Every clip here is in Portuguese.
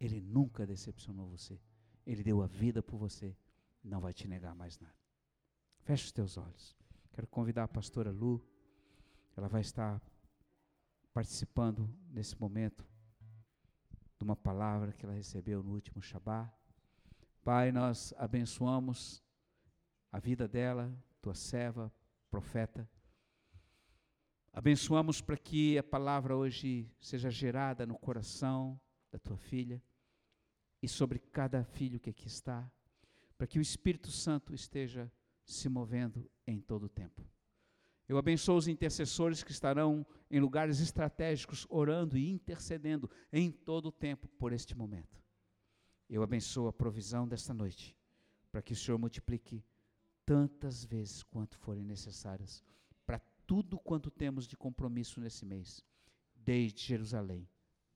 Ele nunca decepcionou você. Ele deu a vida por você. Não vai te negar mais nada. Feche os teus olhos. Quero convidar a pastora Lu. Ela vai estar participando nesse momento de uma palavra que ela recebeu no último Shabá. Pai, nós abençoamos a vida dela, tua serva, profeta. Abençoamos para que a palavra hoje seja gerada no coração da tua filha e sobre cada filho que aqui está, para que o Espírito Santo esteja se movendo em todo o tempo. Eu abençoo os intercessores que estarão em lugares estratégicos, orando e intercedendo em todo o tempo por este momento. Eu abençoo a provisão desta noite, para que o Senhor multiplique tantas vezes quanto forem necessárias, para tudo quanto temos de compromisso nesse mês, desde Jerusalém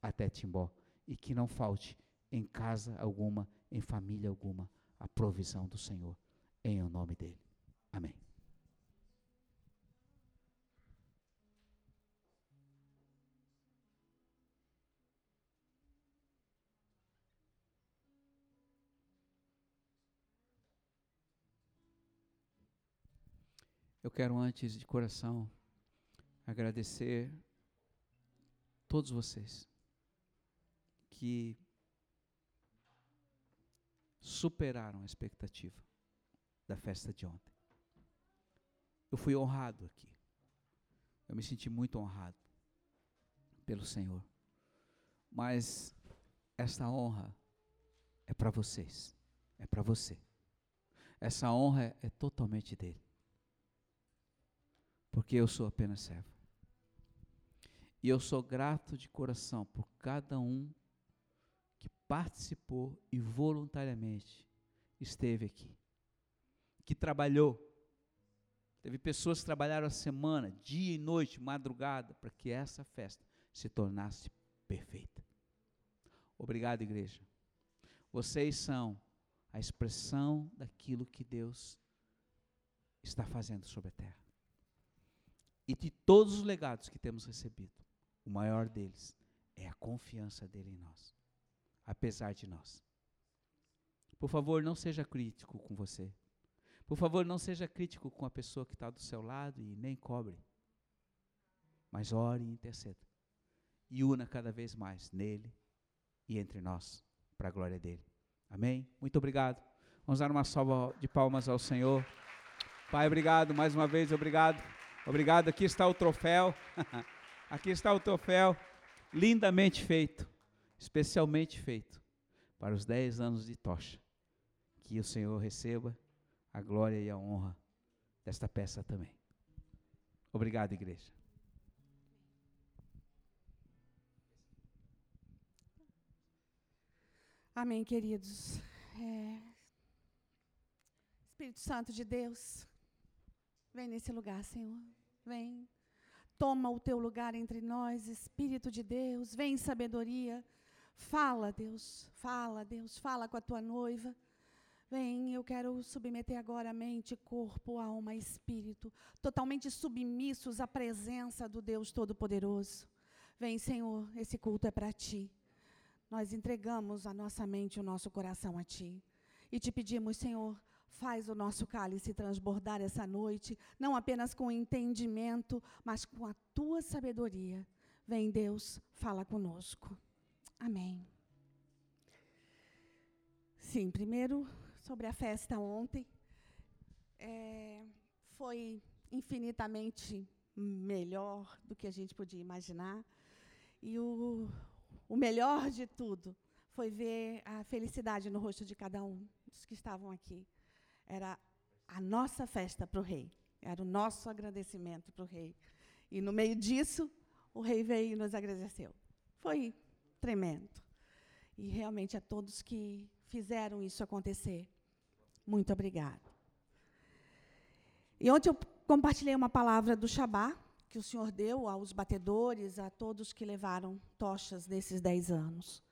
até Timbó, e que não falte em casa alguma, em família alguma, a provisão do Senhor, em o nome dele. Amém. Eu quero, antes de coração, agradecer todos vocês que superaram a expectativa da festa de ontem. Eu fui honrado aqui. Eu me senti muito honrado pelo Senhor. Mas esta honra é para vocês, é para você. Essa honra é, totalmente dele porque eu sou apenas servo. E eu sou grato de coração por cada um participou e voluntariamente esteve aqui, que trabalhou. Teve pessoas que trabalharam a semana, dia e noite, madrugada, para que essa festa se tornasse perfeita. Obrigado, igreja. Vocês são a expressão daquilo que Deus está fazendo sobre a terra. E de todos os legados que temos recebido, o maior deles é a confiança dele em nós, apesar de nós. Por favor, não seja crítico com você. Por favor, não seja crítico com a pessoa que está do seu lado e nem cobre. Mas ore e interceda. E una cada vez mais nele e entre nós, para a glória dele. Amém? Muito obrigado. Vamos dar uma salva de palmas ao Senhor. Pai, obrigado mais uma vez, obrigado. Obrigado. Aqui está o troféu. Aqui está o troféu, lindamente feito, especialmente feito para os 10 anos de tocha. Que o Senhor receba a glória e a honra desta peça também. Obrigado, igreja. Amém, queridos. É... Espírito Santo de Deus. Vem nesse lugar, Senhor. Vem. Toma o teu lugar entre nós, Espírito de Deus. Vem sabedoria. Fala, Deus. Fala, Deus. Fala com a tua noiva. Vem, eu quero submeter agora a mente, corpo, alma, espírito, totalmente submissos à presença do Deus Todo-Poderoso. Vem, Senhor, esse culto é para ti. Nós entregamos a nossa mente o nosso coração a ti. E te pedimos, Senhor, Faz o nosso cálice transbordar essa noite, não apenas com entendimento, mas com a tua sabedoria. Vem, Deus, fala conosco. Amém. Sim, primeiro sobre a festa ontem. É, foi infinitamente melhor do que a gente podia imaginar. E o, o melhor de tudo foi ver a felicidade no rosto de cada um dos que estavam aqui. Era a nossa festa para o rei. Era o nosso agradecimento para o rei. E no meio disso, o rei veio e nos agradeceu. Foi tremendo. E realmente a todos que fizeram isso acontecer, muito obrigado. E ontem eu compartilhei uma palavra do Shabá, que o Senhor deu aos batedores, a todos que levaram tochas nesses dez anos.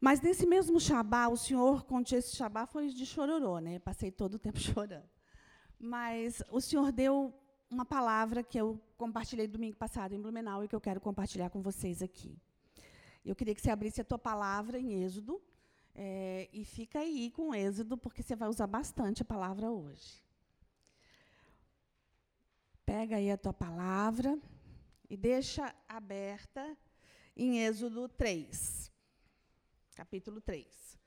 Mas nesse mesmo Shabá, o Senhor, quando esse Shabá foi de chororô, né? Passei todo o tempo chorando. Mas o Senhor deu uma palavra que eu compartilhei domingo passado em Blumenau e que eu quero compartilhar com vocês aqui. Eu queria que você abrisse a tua palavra em Êxodo. É, e fica aí com Êxodo, porque você vai usar bastante a palavra hoje. Pega aí a tua palavra e deixa aberta em Êxodo 3, capítulo 3.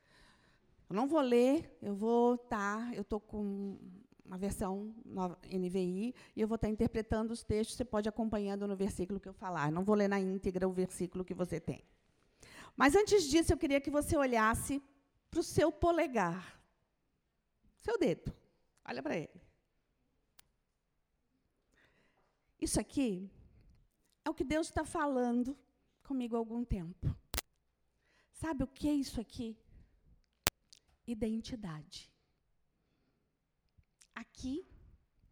Eu não vou ler, eu vou estar, tá, eu estou com uma versão NVI, e eu vou estar interpretando os textos, você pode acompanhando no versículo que eu falar. Não vou ler na íntegra o versículo que você tem. Mas antes disso, eu queria que você olhasse para o seu polegar. Seu dedo. Olha para ele. Isso aqui é o que Deus está falando comigo há algum tempo. Sabe o que é isso aqui? Identidade aqui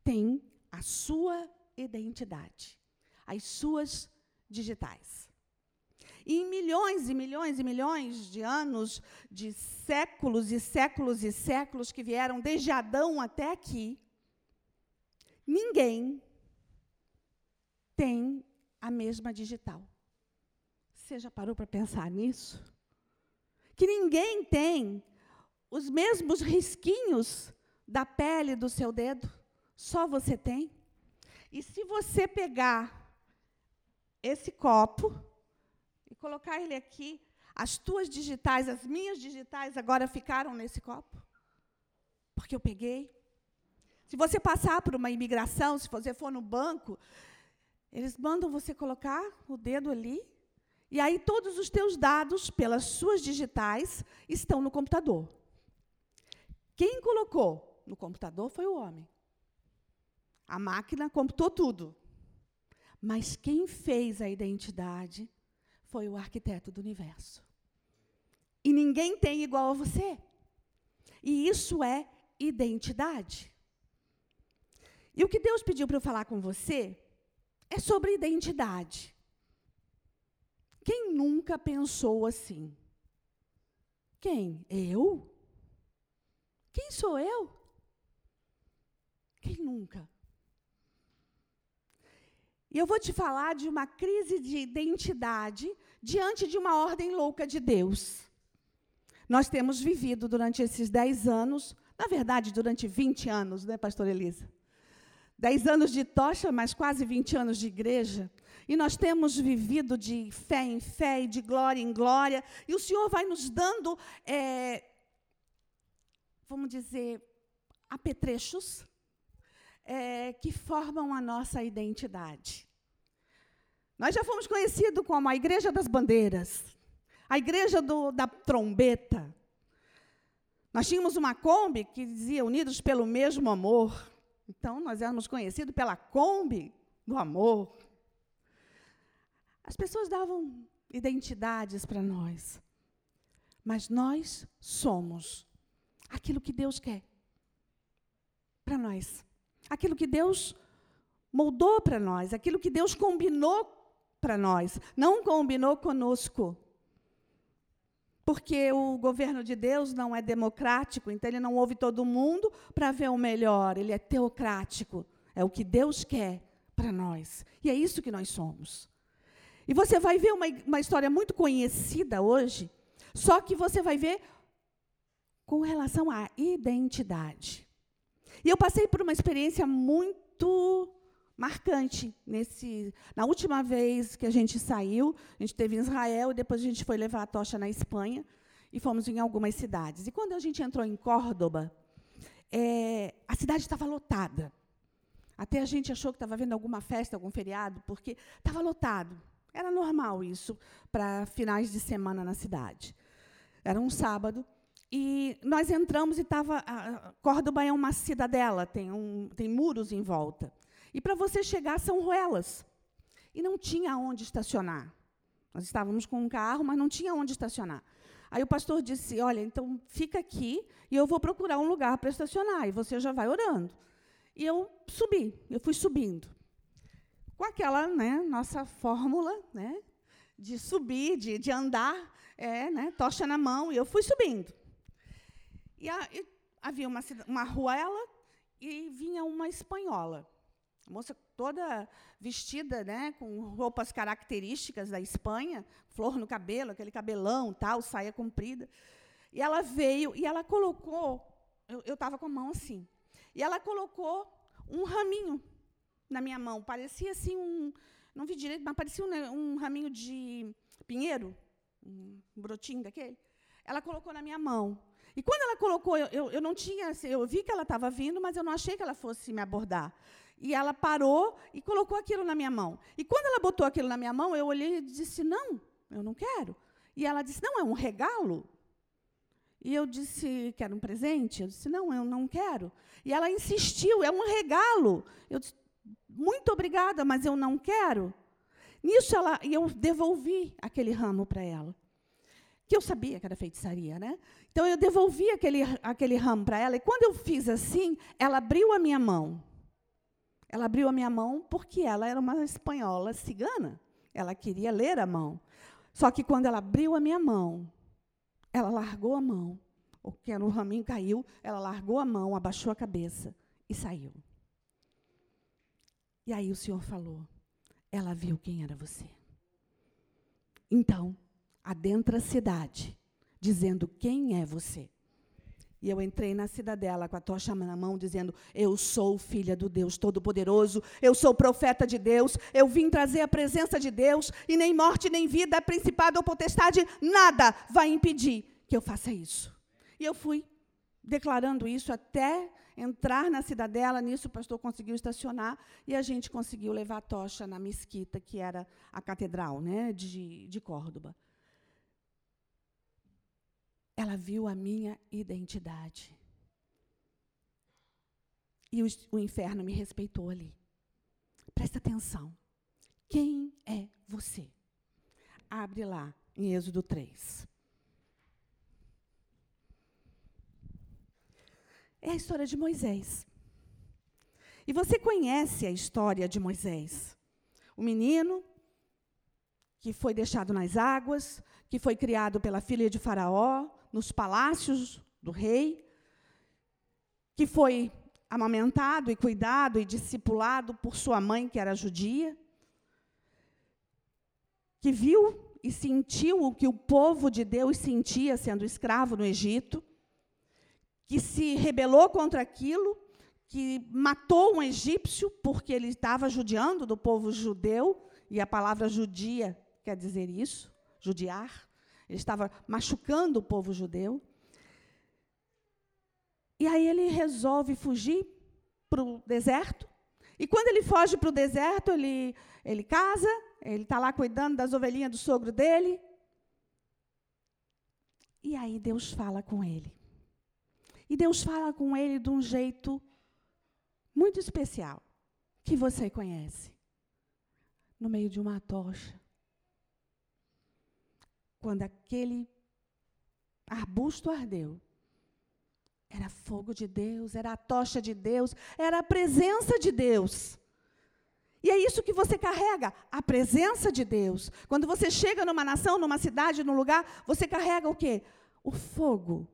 tem a sua identidade, as suas digitais. E em milhões e milhões e milhões de anos, de séculos e séculos e séculos que vieram desde Adão até aqui, ninguém tem a mesma digital. Você já parou para pensar nisso? Que ninguém tem os mesmos risquinhos da pele do seu dedo? Só você tem? E se você pegar esse copo colocar ele aqui, as tuas digitais, as minhas digitais agora ficaram nesse copo? Porque eu peguei. Se você passar por uma imigração, se você for no banco, eles mandam você colocar o dedo ali, e aí todos os teus dados, pelas suas digitais, estão no computador. Quem colocou no computador foi o homem. A máquina computou tudo. Mas quem fez a identidade foi o arquiteto do universo. E ninguém tem igual a você. E isso é identidade. E o que Deus pediu para eu falar com você é sobre identidade. Quem nunca pensou assim? Quem? Eu? Quem sou eu? Quem nunca? E eu vou te falar de uma crise de identidade diante de uma ordem louca de Deus. Nós temos vivido durante esses 10 anos, na verdade, durante 20 anos, né, pastor Elisa? 10 anos de tocha, mas quase 20 anos de igreja. E nós temos vivido de fé em fé e de glória em glória. E o Senhor vai nos dando, é, vamos dizer, apetrechos é, que formam a nossa identidade. Nós já fomos conhecidos como a Igreja das Bandeiras, a Igreja do, da Trombeta. Nós tínhamos uma Kombi que dizia Unidos pelo mesmo amor. Então, nós éramos conhecidos pela Kombi do amor. As pessoas davam identidades para nós. Mas nós somos aquilo que Deus quer para nós aquilo que Deus moldou para nós, aquilo que Deus combinou para nós, não combinou conosco. Porque o governo de Deus não é democrático, então ele não ouve todo mundo para ver o melhor, ele é teocrático. É o que Deus quer para nós. E é isso que nós somos. E você vai ver uma, uma história muito conhecida hoje, só que você vai ver com relação à identidade. E eu passei por uma experiência muito marcante nesse na última vez que a gente saiu, a gente teve em Israel e depois a gente foi levar a tocha na Espanha e fomos em algumas cidades. E quando a gente entrou em Córdoba, é, a cidade estava lotada. Até a gente achou que estava vendo alguma festa, algum feriado, porque estava lotado. Era normal isso para finais de semana na cidade. Era um sábado e nós entramos e estava. Córdoba é uma cidadela, tem, um, tem muros em volta. E para você chegar são ruelas. E não tinha onde estacionar. Nós estávamos com um carro, mas não tinha onde estacionar. Aí o pastor disse: Olha, então fica aqui e eu vou procurar um lugar para estacionar. E você já vai orando. E eu subi, eu fui subindo. Com aquela né, nossa fórmula né, de subir, de, de andar, é, né, tocha na mão, e eu fui subindo. E, a, e havia uma, uma ruela e vinha uma espanhola. Moça toda vestida, né, com roupas características da Espanha, flor no cabelo, aquele cabelão, tal, saia comprida. E ela veio e ela colocou, eu estava com a mão assim, e ela colocou um raminho na minha mão, parecia assim um, não vi direito, mas parecia um, um raminho de pinheiro, um brotinho daquele. Ela colocou na minha mão. E quando ela colocou, eu, eu, eu não tinha, eu vi que ela estava vindo, mas eu não achei que ela fosse me abordar. E ela parou e colocou aquilo na minha mão. E quando ela botou aquilo na minha mão, eu olhei e disse: Não, eu não quero. E ela disse: Não, é um regalo. E eu disse: Quero um presente? Eu disse: Não, eu não quero. E ela insistiu: É um regalo. Eu disse: Muito obrigada, mas eu não quero. Nisso, ela, eu devolvi aquele ramo para ela que eu sabia que era feitiçaria, né? Então eu devolvi aquele, aquele ramo para ela, e quando eu fiz assim, ela abriu a minha mão. Ela abriu a minha mão porque ela era uma espanhola cigana. Ela queria ler a mão. Só que quando ela abriu a minha mão, ela largou a mão. O que era o raminho caiu, ela largou a mão, abaixou a cabeça e saiu. E aí o Senhor falou: ela viu quem era você. Então, adentra a cidade, dizendo quem é você. E eu entrei na cidadela com a tocha na mão, dizendo: Eu sou filha do Deus Todo-Poderoso, eu sou profeta de Deus, eu vim trazer a presença de Deus, e nem morte, nem vida, principado ou potestade, nada vai impedir que eu faça isso. E eu fui declarando isso até entrar na cidadela. Nisso, o pastor conseguiu estacionar e a gente conseguiu levar a tocha na mesquita, que era a catedral né, de, de Córdoba ela viu a minha identidade. E o, o, inferno me respeitou ali. Presta atenção. Quem é você? Abre lá em Êxodo 3. É a história de Moisés. E você conhece a história de Moisés. O menino que foi deixado nas águas, que foi criado pela filha de Faraó, nos palácios do rei, que foi amamentado e cuidado e discipulado por sua mãe, que era judia, que viu e sentiu o que o povo de Deus sentia sendo escravo no Egito, que se rebelou contra aquilo, que matou um egípcio porque ele estava judiando do povo judeu, e a palavra judia quer dizer isso, judiar. Ele estava machucando o povo judeu. E aí ele resolve fugir para o deserto. E quando ele foge para o deserto, ele, ele casa, ele está lá cuidando das ovelhinhas do sogro dele. E aí Deus fala com ele. E Deus fala com ele de um jeito muito especial, que você conhece. No meio de uma tocha quando aquele arbusto ardeu, era fogo de Deus, era a tocha de Deus, era a presença de Deus. E é isso que você carrega, a presença de Deus. Quando você chega numa nação, numa cidade, num lugar, você carrega o quê? O fogo.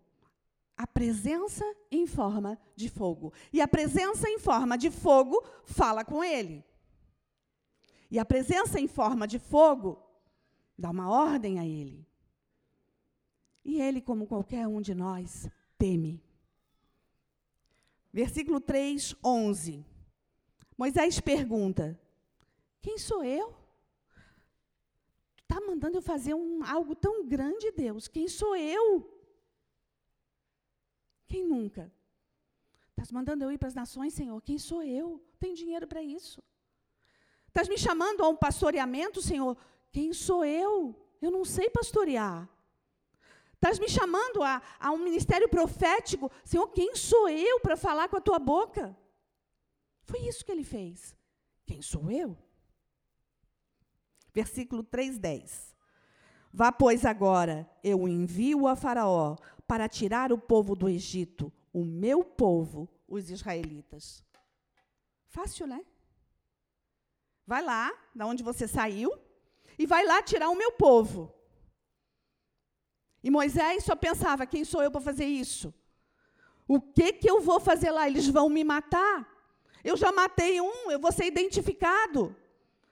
A presença em forma de fogo. E a presença em forma de fogo fala com ele. E a presença em forma de fogo dá uma ordem a ele. E ele, como qualquer um de nós, teme. Versículo 3, 11. Moisés pergunta: Quem sou eu? Está mandando eu fazer um, algo tão grande, Deus. Quem sou eu? Quem nunca? Estás mandando eu ir para as nações, Senhor? Quem sou eu? Tem dinheiro para isso. Estás me chamando a um pastoreamento, Senhor? Quem sou eu? Eu não sei pastorear. Estás me chamando a, a um ministério profético? Senhor, quem sou eu para falar com a tua boca? Foi isso que ele fez. Quem sou eu? Versículo 3,10. Vá, pois, agora, eu envio a Faraó para tirar o povo do Egito, o meu povo, os israelitas. Fácil, né? Vai lá, da onde você saiu, e vai lá tirar o meu povo. E Moisés só pensava: quem sou eu para fazer isso? O que, que eu vou fazer lá? Eles vão me matar. Eu já matei um, eu vou ser identificado.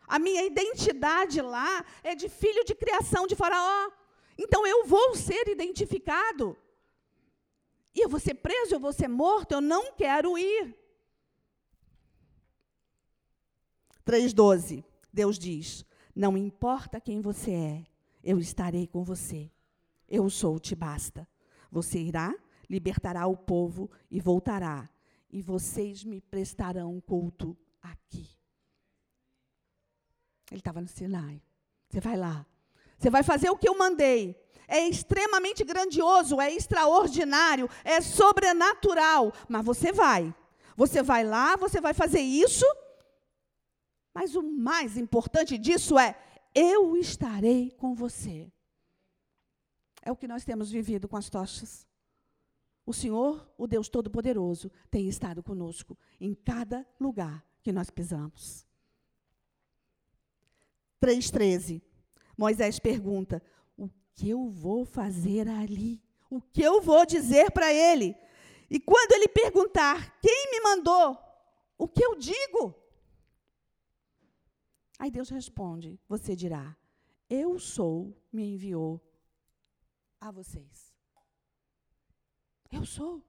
A minha identidade lá é de filho de criação de Faraó. Então eu vou ser identificado. E eu vou ser preso, eu vou ser morto, eu não quero ir. 3,12, Deus diz: Não importa quem você é, eu estarei com você. Eu sou, te basta. Você irá, libertará o povo e voltará, e vocês me prestarão culto aqui. Ele estava no Sinai. Você vai lá. Você vai fazer o que eu mandei. É extremamente grandioso, é extraordinário, é sobrenatural. Mas você vai. Você vai lá, você vai fazer isso. Mas o mais importante disso é: eu estarei com você. É o que nós temos vivido com as tochas. O Senhor, o Deus Todo-Poderoso, tem estado conosco em cada lugar que nós pisamos. 3,13. Moisés pergunta: O que eu vou fazer ali? O que eu vou dizer para ele? E quando ele perguntar: Quem me mandou? O que eu digo? Aí Deus responde: Você dirá: Eu sou, me enviou a vocês. Eu sou.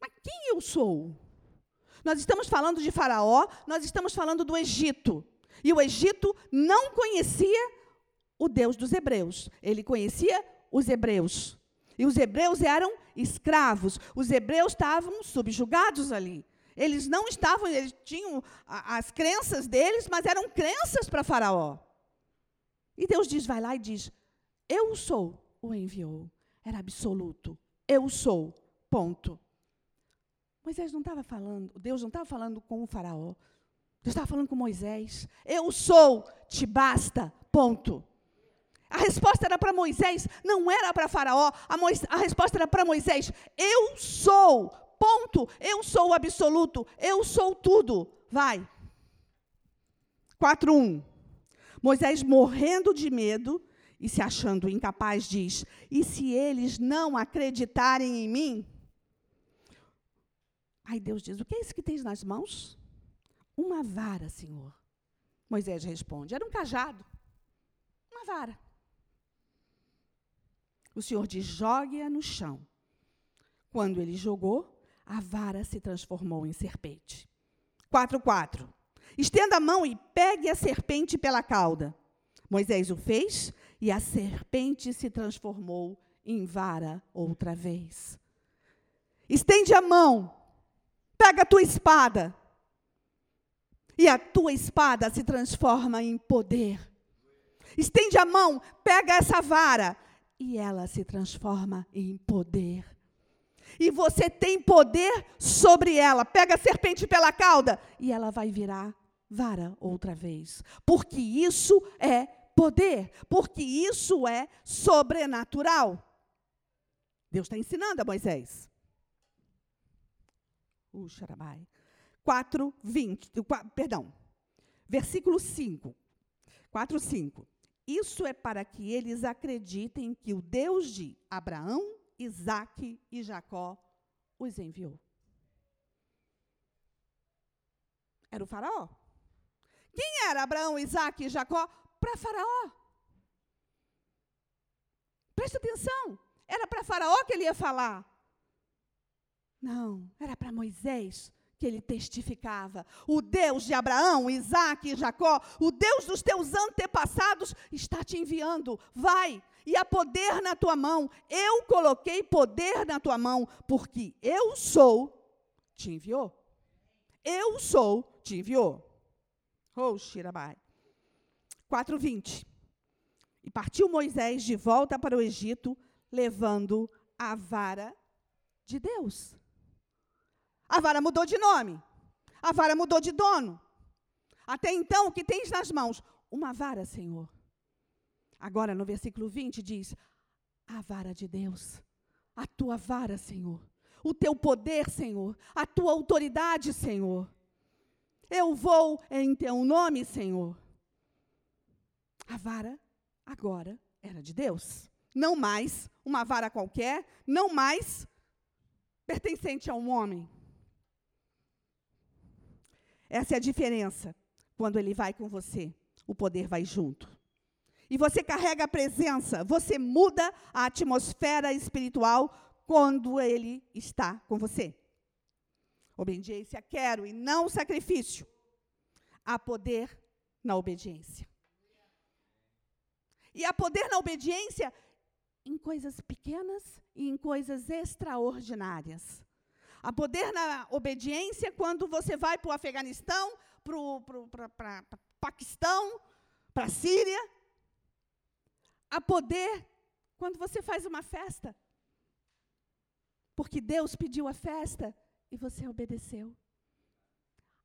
Mas quem eu sou? Nós estamos falando de Faraó, nós estamos falando do Egito. E o Egito não conhecia o Deus dos hebreus. Ele conhecia os hebreus. E os hebreus eram escravos. Os hebreus estavam subjugados ali. Eles não estavam, eles tinham as crenças deles, mas eram crenças para Faraó. E Deus diz, vai lá e diz: Eu sou, o enviou. Era absoluto. Eu sou. Ponto. Moisés não estava falando, Deus não estava falando com o Faraó. Deus estava falando com Moisés. Eu sou, te basta. Ponto. A resposta era para Moisés, não era para Faraó. A, a resposta era para Moisés. Eu sou. Ponto. Eu sou o absoluto. Eu sou tudo. Vai. 4:1. Moisés morrendo de medo e se achando incapaz diz: "E se eles não acreditarem em mim?" Aí Deus diz: "O que é isso que tens nas mãos?" Uma vara, Senhor. Moisés responde: Era um cajado. Uma vara. O Senhor diz: jogue-a no chão. Quando ele jogou, a vara se transformou em serpente. 4:4. Estenda a mão e pegue a serpente pela cauda. Moisés o fez e a serpente se transformou em vara outra vez. Estende a mão, pega a tua espada e a tua espada se transforma em poder. Estende a mão, pega essa vara e ela se transforma em poder. E você tem poder sobre ela. Pega a serpente pela cauda e ela vai virar vara outra vez. Porque isso é poder, porque isso é sobrenatural. Deus está ensinando a Moisés. Uh, xarabai. 4, 20, perdão, versículo 5, 4, 5. Isso é para que eles acreditem que o Deus de Abraão, Isaque e Jacó os enviou. Era o faraó. Quem era Abraão, Isaque e Jacó? Para faraó. Presta atenção. Era para faraó que ele ia falar. Não, era para Moisés que ele testificava. O Deus de Abraão, Isaac e Jacó, o Deus dos teus antepassados, está te enviando. Vai, e há poder na tua mão. Eu coloquei poder na tua mão, porque eu sou, te enviou. Eu sou, te enviou. Oh, Shirabai. 4:20. E partiu Moisés de volta para o Egito, levando a vara de Deus. A vara mudou de nome. A vara mudou de dono. Até então, o que tens nas mãos? Uma vara, Senhor. Agora, no versículo 20, diz: A vara de Deus. A tua vara, Senhor. O teu poder, Senhor. A tua autoridade, Senhor. Eu vou em teu nome, Senhor. A vara agora era de Deus. Não mais uma vara qualquer, não mais pertencente a um homem. Essa é a diferença. Quando ele vai com você, o poder vai junto. E você carrega a presença, você muda a atmosfera espiritual quando ele está com você. Obediência quero e não sacrifício. Há poder na obediência. E há poder na obediência em coisas pequenas e em coisas extraordinárias. Há poder na obediência quando você vai para o Afeganistão, para o Paquistão, para a Síria. Há poder quando você faz uma festa. Porque Deus pediu a festa e você obedeceu.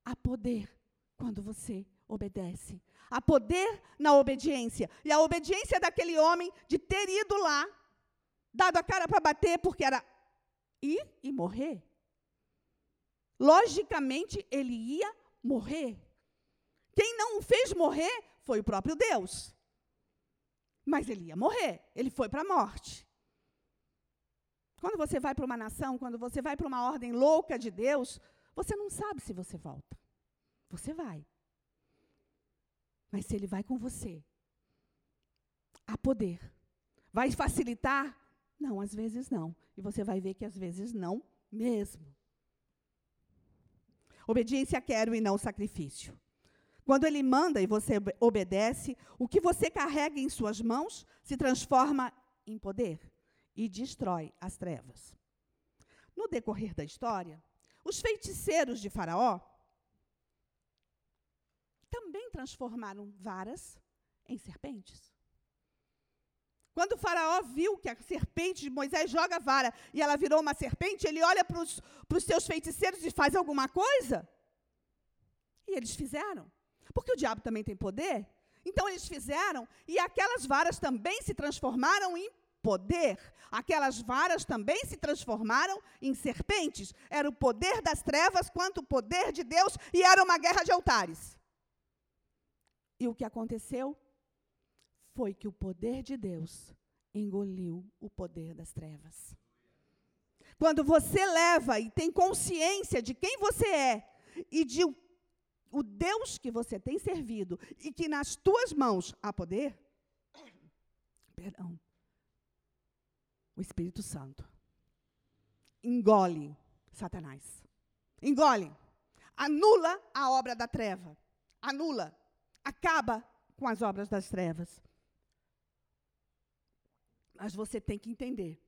Há poder quando você obedece. Há poder na obediência. E a obediência daquele homem de ter ido lá, dado a cara para bater, porque era ir e morrer. Logicamente, ele ia morrer. Quem não o fez morrer foi o próprio Deus. Mas ele ia morrer, ele foi para a morte. Quando você vai para uma nação, quando você vai para uma ordem louca de Deus, você não sabe se você volta. Você vai. Mas se ele vai com você, há poder. Vai facilitar? Não, às vezes não. E você vai ver que às vezes não mesmo. Obediência quero e não sacrifício. Quando ele manda e você obedece, o que você carrega em suas mãos se transforma em poder e destrói as trevas. No decorrer da história, os feiticeiros de Faraó também transformaram varas em serpentes. Quando o faraó viu que a serpente de Moisés joga a vara e ela virou uma serpente, ele olha para os seus feiticeiros e faz alguma coisa. E eles fizeram. Porque o diabo também tem poder. Então eles fizeram e aquelas varas também se transformaram em poder. Aquelas varas também se transformaram em serpentes. Era o poder das trevas quanto o poder de Deus e era uma guerra de altares. E o que aconteceu foi que o poder de Deus engoliu o poder das trevas. Quando você leva e tem consciência de quem você é e de o, o Deus que você tem servido e que nas tuas mãos há poder, perdão, o Espírito Santo engole Satanás. Engole. Anula a obra da treva. Anula acaba com as obras das trevas. Mas você tem que entender: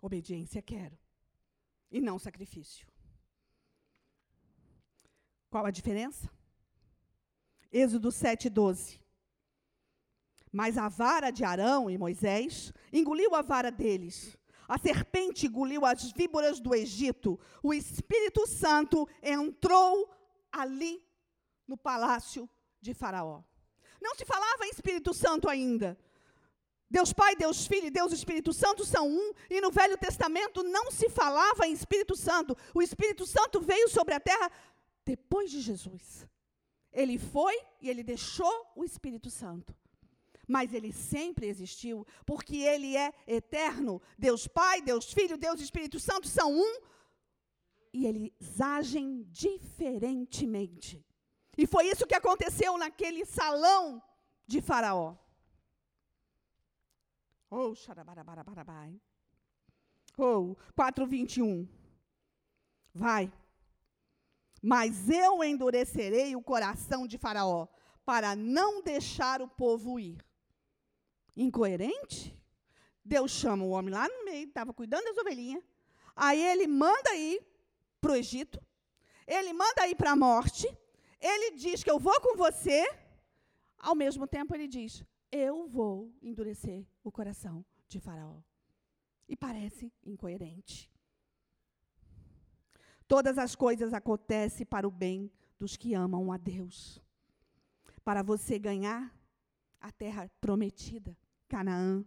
obediência quero, e não sacrifício. Qual a diferença? Êxodo 7,12. Mas a vara de Arão e Moisés engoliu a vara deles. A serpente engoliu as víboras do Egito. O Espírito Santo entrou ali no palácio de Faraó. Não se falava em Espírito Santo ainda. Deus Pai, Deus Filho e Deus Espírito Santo são um, e no Velho Testamento não se falava em Espírito Santo. O Espírito Santo veio sobre a terra depois de Jesus. Ele foi e ele deixou o Espírito Santo. Mas ele sempre existiu, porque ele é eterno. Deus Pai, Deus Filho, Deus Espírito Santo são um, e eles agem diferentemente. E foi isso que aconteceu naquele salão de Faraó. Oh, xarabarabarabai. Oh, 4:21. Vai. Mas eu endurecerei o coração de Faraó para não deixar o povo ir. Incoerente? Deus chama o homem lá no meio, estava cuidando das ovelhinhas. Aí ele manda ir para o Egito. Ele manda ir para a morte. Ele diz que eu vou com você, ao mesmo tempo ele diz: eu vou endurecer o coração de Faraó. E parece incoerente. Todas as coisas acontecem para o bem dos que amam a Deus. Para você ganhar a terra prometida, Canaã,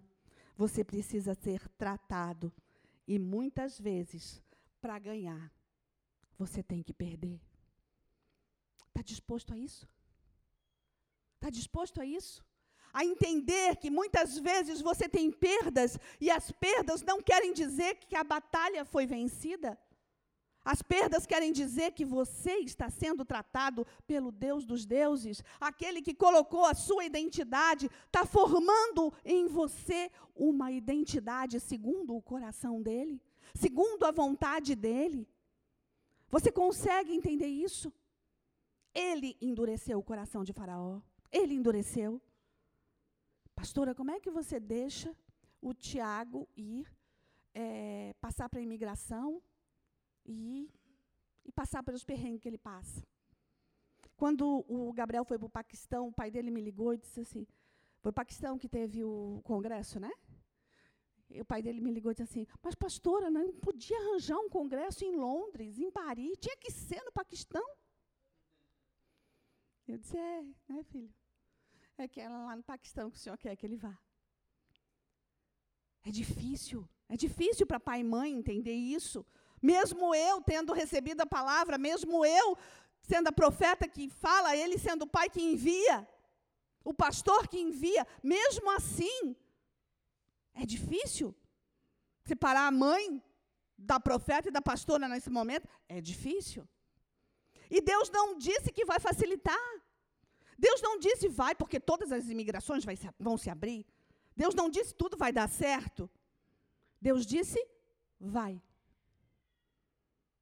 você precisa ser tratado. E muitas vezes, para ganhar, você tem que perder. Está disposto a isso? Está disposto a isso? A entender que muitas vezes você tem perdas e as perdas não querem dizer que a batalha foi vencida. As perdas querem dizer que você está sendo tratado pelo Deus dos deuses, aquele que colocou a sua identidade, está formando em você uma identidade segundo o coração dele, segundo a vontade dele. Você consegue entender isso? Ele endureceu o coração de Faraó. Ele endureceu. Pastora, como é que você deixa o Tiago ir é, passar para a imigração e, e passar pelos perrengues que ele passa? Quando o Gabriel foi para o Paquistão, o pai dele me ligou e disse assim: foi o Paquistão que teve o congresso, né? E o pai dele me ligou e disse assim: Mas, pastora, não podia arranjar um congresso em Londres, em Paris, tinha que ser no Paquistão. Eu disse: É, né, filho? É que é lá no Paquistão que o senhor quer que ele vá. É difícil, é difícil para pai e mãe entender isso. Mesmo eu tendo recebido a palavra, mesmo eu sendo a profeta que fala, ele sendo o pai que envia, o pastor que envia, mesmo assim, é difícil. Separar a mãe da profeta e da pastora nesse momento é difícil. E Deus não disse que vai facilitar. Deus não disse vai, porque todas as imigrações vão se abrir. Deus não disse tudo vai dar certo. Deus disse vai.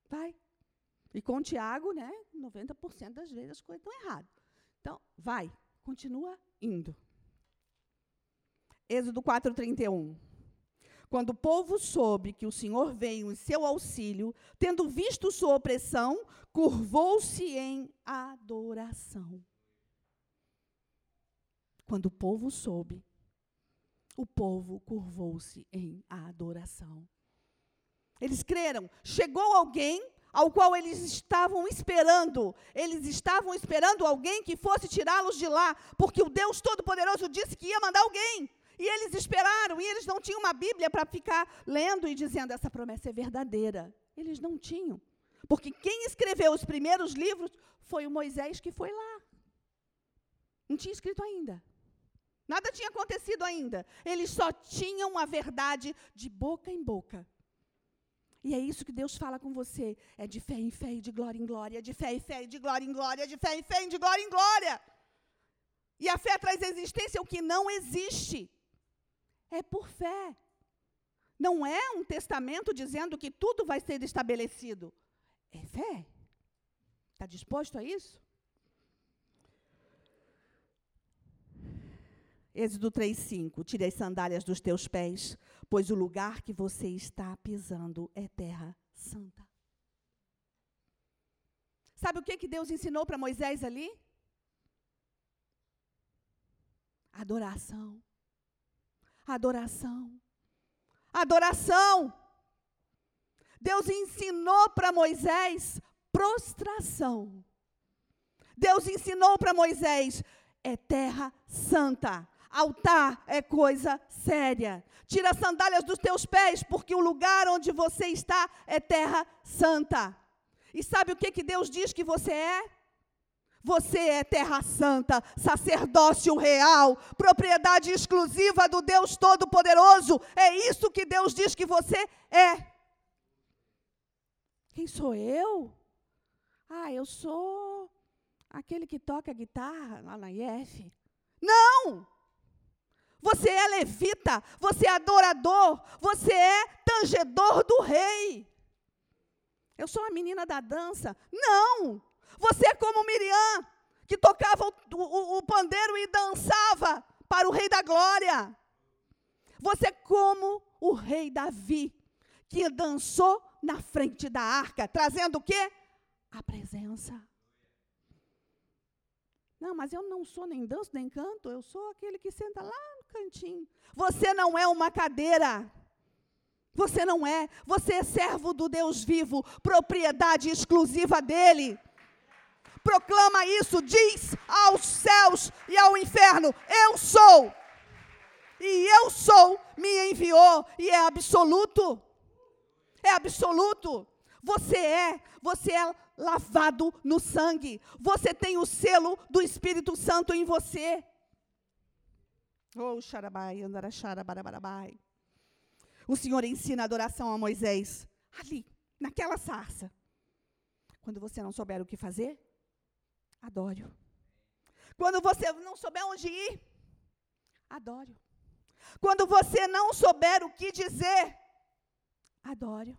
Vai. E com Tiago, né, 90% das vezes as coisas estão erradas. Então, vai, continua indo. Êxodo 4:31. Quando o povo soube que o Senhor veio em seu auxílio, tendo visto sua opressão, curvou-se em adoração. Quando o povo soube, o povo curvou-se em adoração. Eles creram. Chegou alguém ao qual eles estavam esperando. Eles estavam esperando alguém que fosse tirá-los de lá, porque o Deus Todo-Poderoso disse que ia mandar alguém. E eles esperaram, e eles não tinham uma Bíblia para ficar lendo e dizendo: essa promessa é verdadeira. Eles não tinham. Porque quem escreveu os primeiros livros foi o Moisés que foi lá. Não tinha escrito ainda. Nada tinha acontecido ainda. Eles só tinham a verdade de boca em boca. E é isso que Deus fala com você. É de fé em fé e de glória em glória, de fé em fé e de glória em glória, de fé em fé e de glória em glória. E a fé traz existência o que não existe é por fé. Não é um testamento dizendo que tudo vai ser estabelecido. É fé. Está disposto a isso? Êxodo 3,5: Tire as sandálias dos teus pés, pois o lugar que você está pisando é terra santa. Sabe o que, que Deus ensinou para Moisés ali? Adoração adoração. Adoração. Deus ensinou para Moisés prostração. Deus ensinou para Moisés: é terra santa. Altar é coisa séria. Tira as sandálias dos teus pés, porque o lugar onde você está é terra santa. E sabe o que, que Deus diz que você é? Você é terra santa, sacerdócio real, propriedade exclusiva do Deus Todo-Poderoso. É isso que Deus diz que você é. Quem sou eu? Ah, eu sou aquele que toca guitarra lá na IF. Não! Você é levita, você é adorador, você é tangedor do rei. Eu sou a menina da dança. Não! Você é como Miriam, que tocava o, o, o pandeiro e dançava para o Rei da Glória. Você é como o rei Davi, que dançou na frente da arca, trazendo o quê? A presença. Não, mas eu não sou nem danço, nem canto, eu sou aquele que senta lá cantinho. Você não é uma cadeira. Você não é. Você é servo do Deus vivo, propriedade exclusiva dele proclama isso, diz aos céus e ao inferno: Eu sou. E eu sou, me enviou, e é absoluto. É absoluto. Você é, você é lavado no sangue. Você tem o selo do Espírito Santo em você. Oh, xarabai, O Senhor ensina a adoração a Moisés, ali, naquela sarça. Quando você não souber o que fazer, adore-o. Quando você não souber onde ir, adore-o. Quando você não souber o que dizer, adore-o.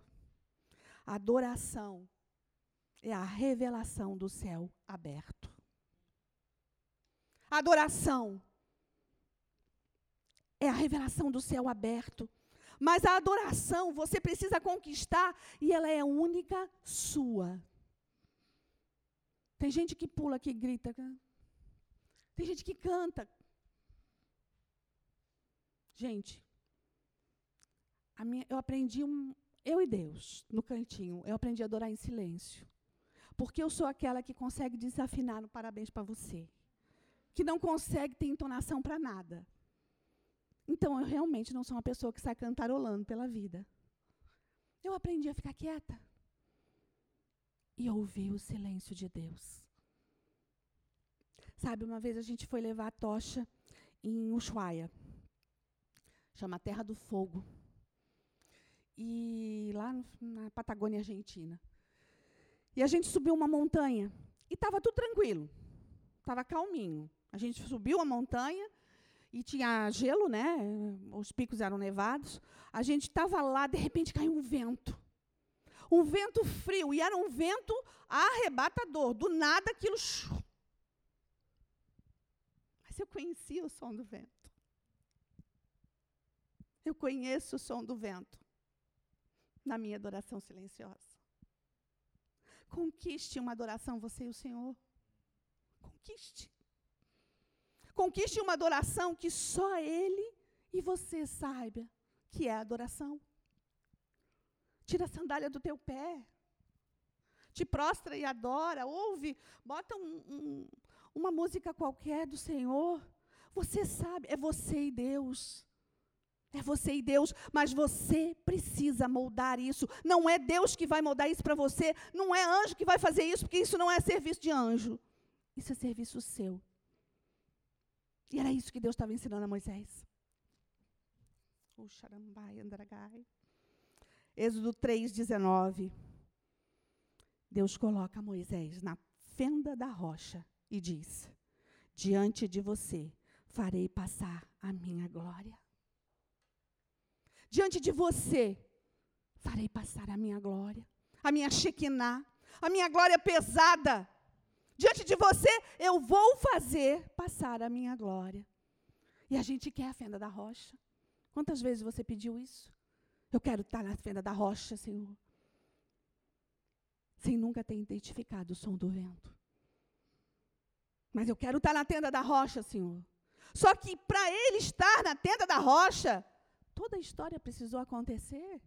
Adoração é a revelação do céu aberto. Adoração é a revelação do céu aberto. Mas a adoração você precisa conquistar e ela é única sua. Tem gente que pula, que grita. Tem gente que canta. Gente, minha, eu aprendi um, eu e Deus no cantinho. Eu aprendi a adorar em silêncio. Porque eu sou aquela que consegue desafinar no parabéns para você. Que não consegue ter entonação para nada. Então, eu realmente não sou uma pessoa que sai cantarolando pela vida. Eu aprendi a ficar quieta e ouvir o silêncio de Deus. Sabe, uma vez a gente foi levar a tocha em Ushuaia, chama Terra do Fogo, e lá na Patagônia Argentina. E a gente subiu uma montanha e estava tudo tranquilo, estava calminho. A gente subiu a montanha e tinha gelo, né? Os picos eram nevados. A gente estava lá, de repente caiu um vento. Um vento frio, e era um vento arrebatador. Do nada aquilo. Mas eu conhecia o som do vento. Eu conheço o som do vento na minha adoração silenciosa. Conquiste uma adoração, você e o Senhor. Conquiste. Conquiste uma adoração que só Ele e você saiba que é adoração. Tira a sandália do teu pé. Te prostra e adora. Ouve, bota um, um, uma música qualquer do Senhor. Você sabe, é você e Deus. É você e Deus, mas você precisa moldar isso. Não é Deus que vai moldar isso para você, não é anjo que vai fazer isso, porque isso não é serviço de anjo. Isso é serviço seu. E era isso que Deus estava ensinando a Moisés. O xarambai, andragai. Êxodo 3,19. Deus coloca Moisés na fenda da rocha e diz: Diante de você farei passar a minha glória. Diante de você farei passar a minha glória, a minha Shekinah, a minha glória pesada diante de você, eu vou fazer passar a minha glória. E a gente quer a fenda da rocha. Quantas vezes você pediu isso? Eu quero estar na fenda da rocha, Senhor. Sem nunca ter identificado o som do vento. Mas eu quero estar na tenda da rocha, Senhor. Só que para ele estar na tenda da rocha, toda a história precisou acontecer.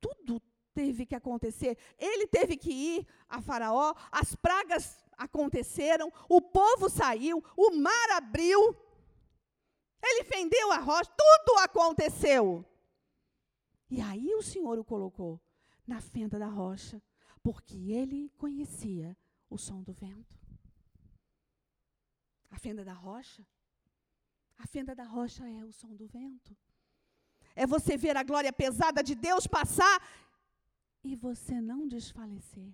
Tudo teve que acontecer. Ele teve que ir a Faraó, as pragas aconteceram, o povo saiu, o mar abriu, ele fendeu a rocha, tudo aconteceu. E aí o Senhor o colocou na fenda da rocha, porque ele conhecia o som do vento. A fenda da rocha? A fenda da rocha é o som do vento. É você ver a glória pesada de Deus passar e você não desfalecer.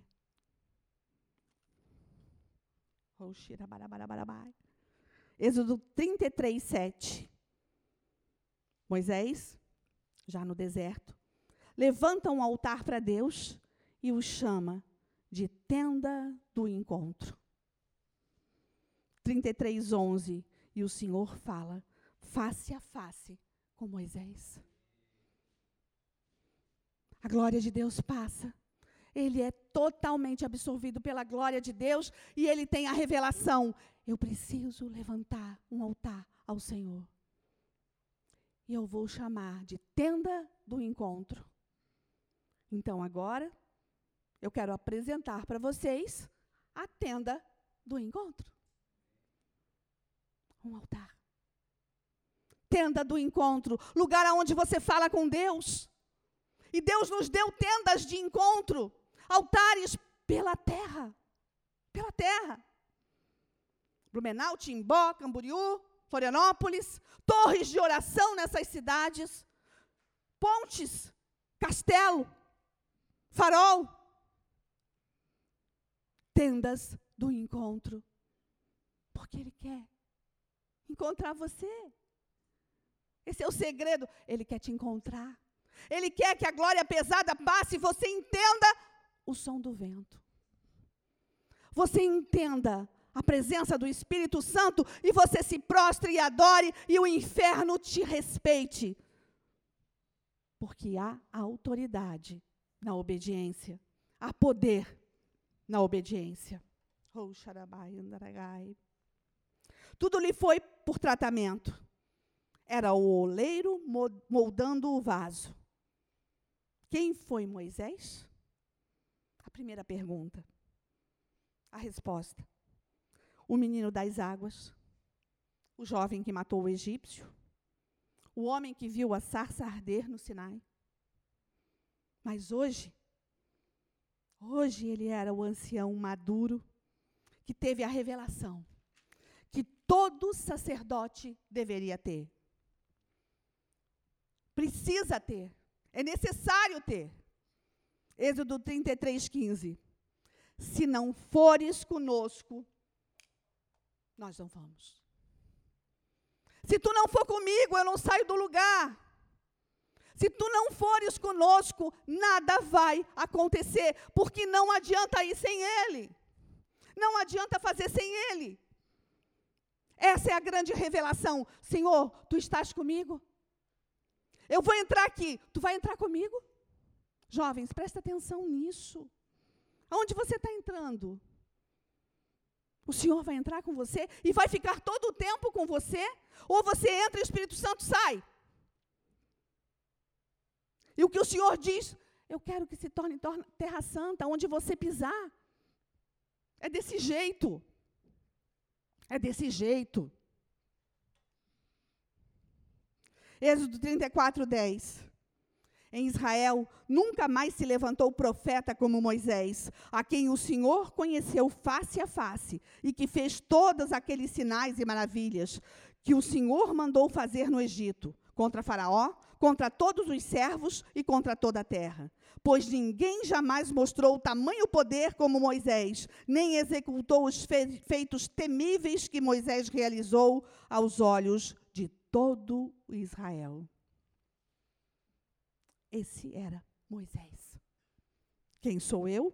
Êxodo 33, 7. Moisés, já no deserto, levanta um altar para Deus e o chama de tenda do encontro. 33, 11. E o Senhor fala face a face com Moisés. A glória de Deus passa. Ele é totalmente absorvido pela glória de Deus e ele tem a revelação: eu preciso levantar um altar ao Senhor. E eu vou chamar de tenda do encontro. Então agora, eu quero apresentar para vocês a tenda do encontro. Um altar. Tenda do encontro, lugar onde você fala com Deus e Deus nos deu tendas de encontro, altares pela terra. Pela terra. Blumenau, Timbó, Camboriú, Florianópolis, torres de oração nessas cidades, pontes, castelo, farol. tendas do encontro. Porque Ele quer encontrar você. Esse é o segredo. Ele quer te encontrar. Ele quer que a glória pesada passe e você entenda o som do vento. Você entenda a presença do Espírito Santo e você se prostre e adore e o inferno te respeite. Porque há autoridade na obediência, há poder na obediência. Oh, Tudo lhe foi por tratamento. Era o oleiro moldando o vaso. Quem foi Moisés? A primeira pergunta. A resposta: o menino das águas, o jovem que matou o egípcio, o homem que viu a sarça arder no Sinai. Mas hoje, hoje ele era o ancião maduro que teve a revelação que todo sacerdote deveria ter. Precisa ter, é necessário ter. Êxodo 33, 15. Se não fores conosco, nós não vamos. Se tu não for comigo, eu não saio do lugar. Se tu não fores conosco, nada vai acontecer, porque não adianta ir sem Ele. Não adianta fazer sem Ele. Essa é a grande revelação. Senhor, tu estás comigo? Eu vou entrar aqui, tu vai entrar comigo? Jovens, presta atenção nisso. Aonde você está entrando? O Senhor vai entrar com você e vai ficar todo o tempo com você? Ou você entra e o Espírito Santo sai? E o que o Senhor diz, eu quero que se torne terra santa, onde você pisar. É desse jeito. É desse jeito. Êxodo 34, 10 em Israel, nunca mais se levantou profeta como Moisés, a quem o Senhor conheceu face a face e que fez todos aqueles sinais e maravilhas que o Senhor mandou fazer no Egito, contra Faraó, contra todos os servos e contra toda a terra. Pois ninguém jamais mostrou tamanho poder como Moisés, nem executou os feitos temíveis que Moisés realizou aos olhos de todo Israel. Esse era Moisés. Quem sou eu?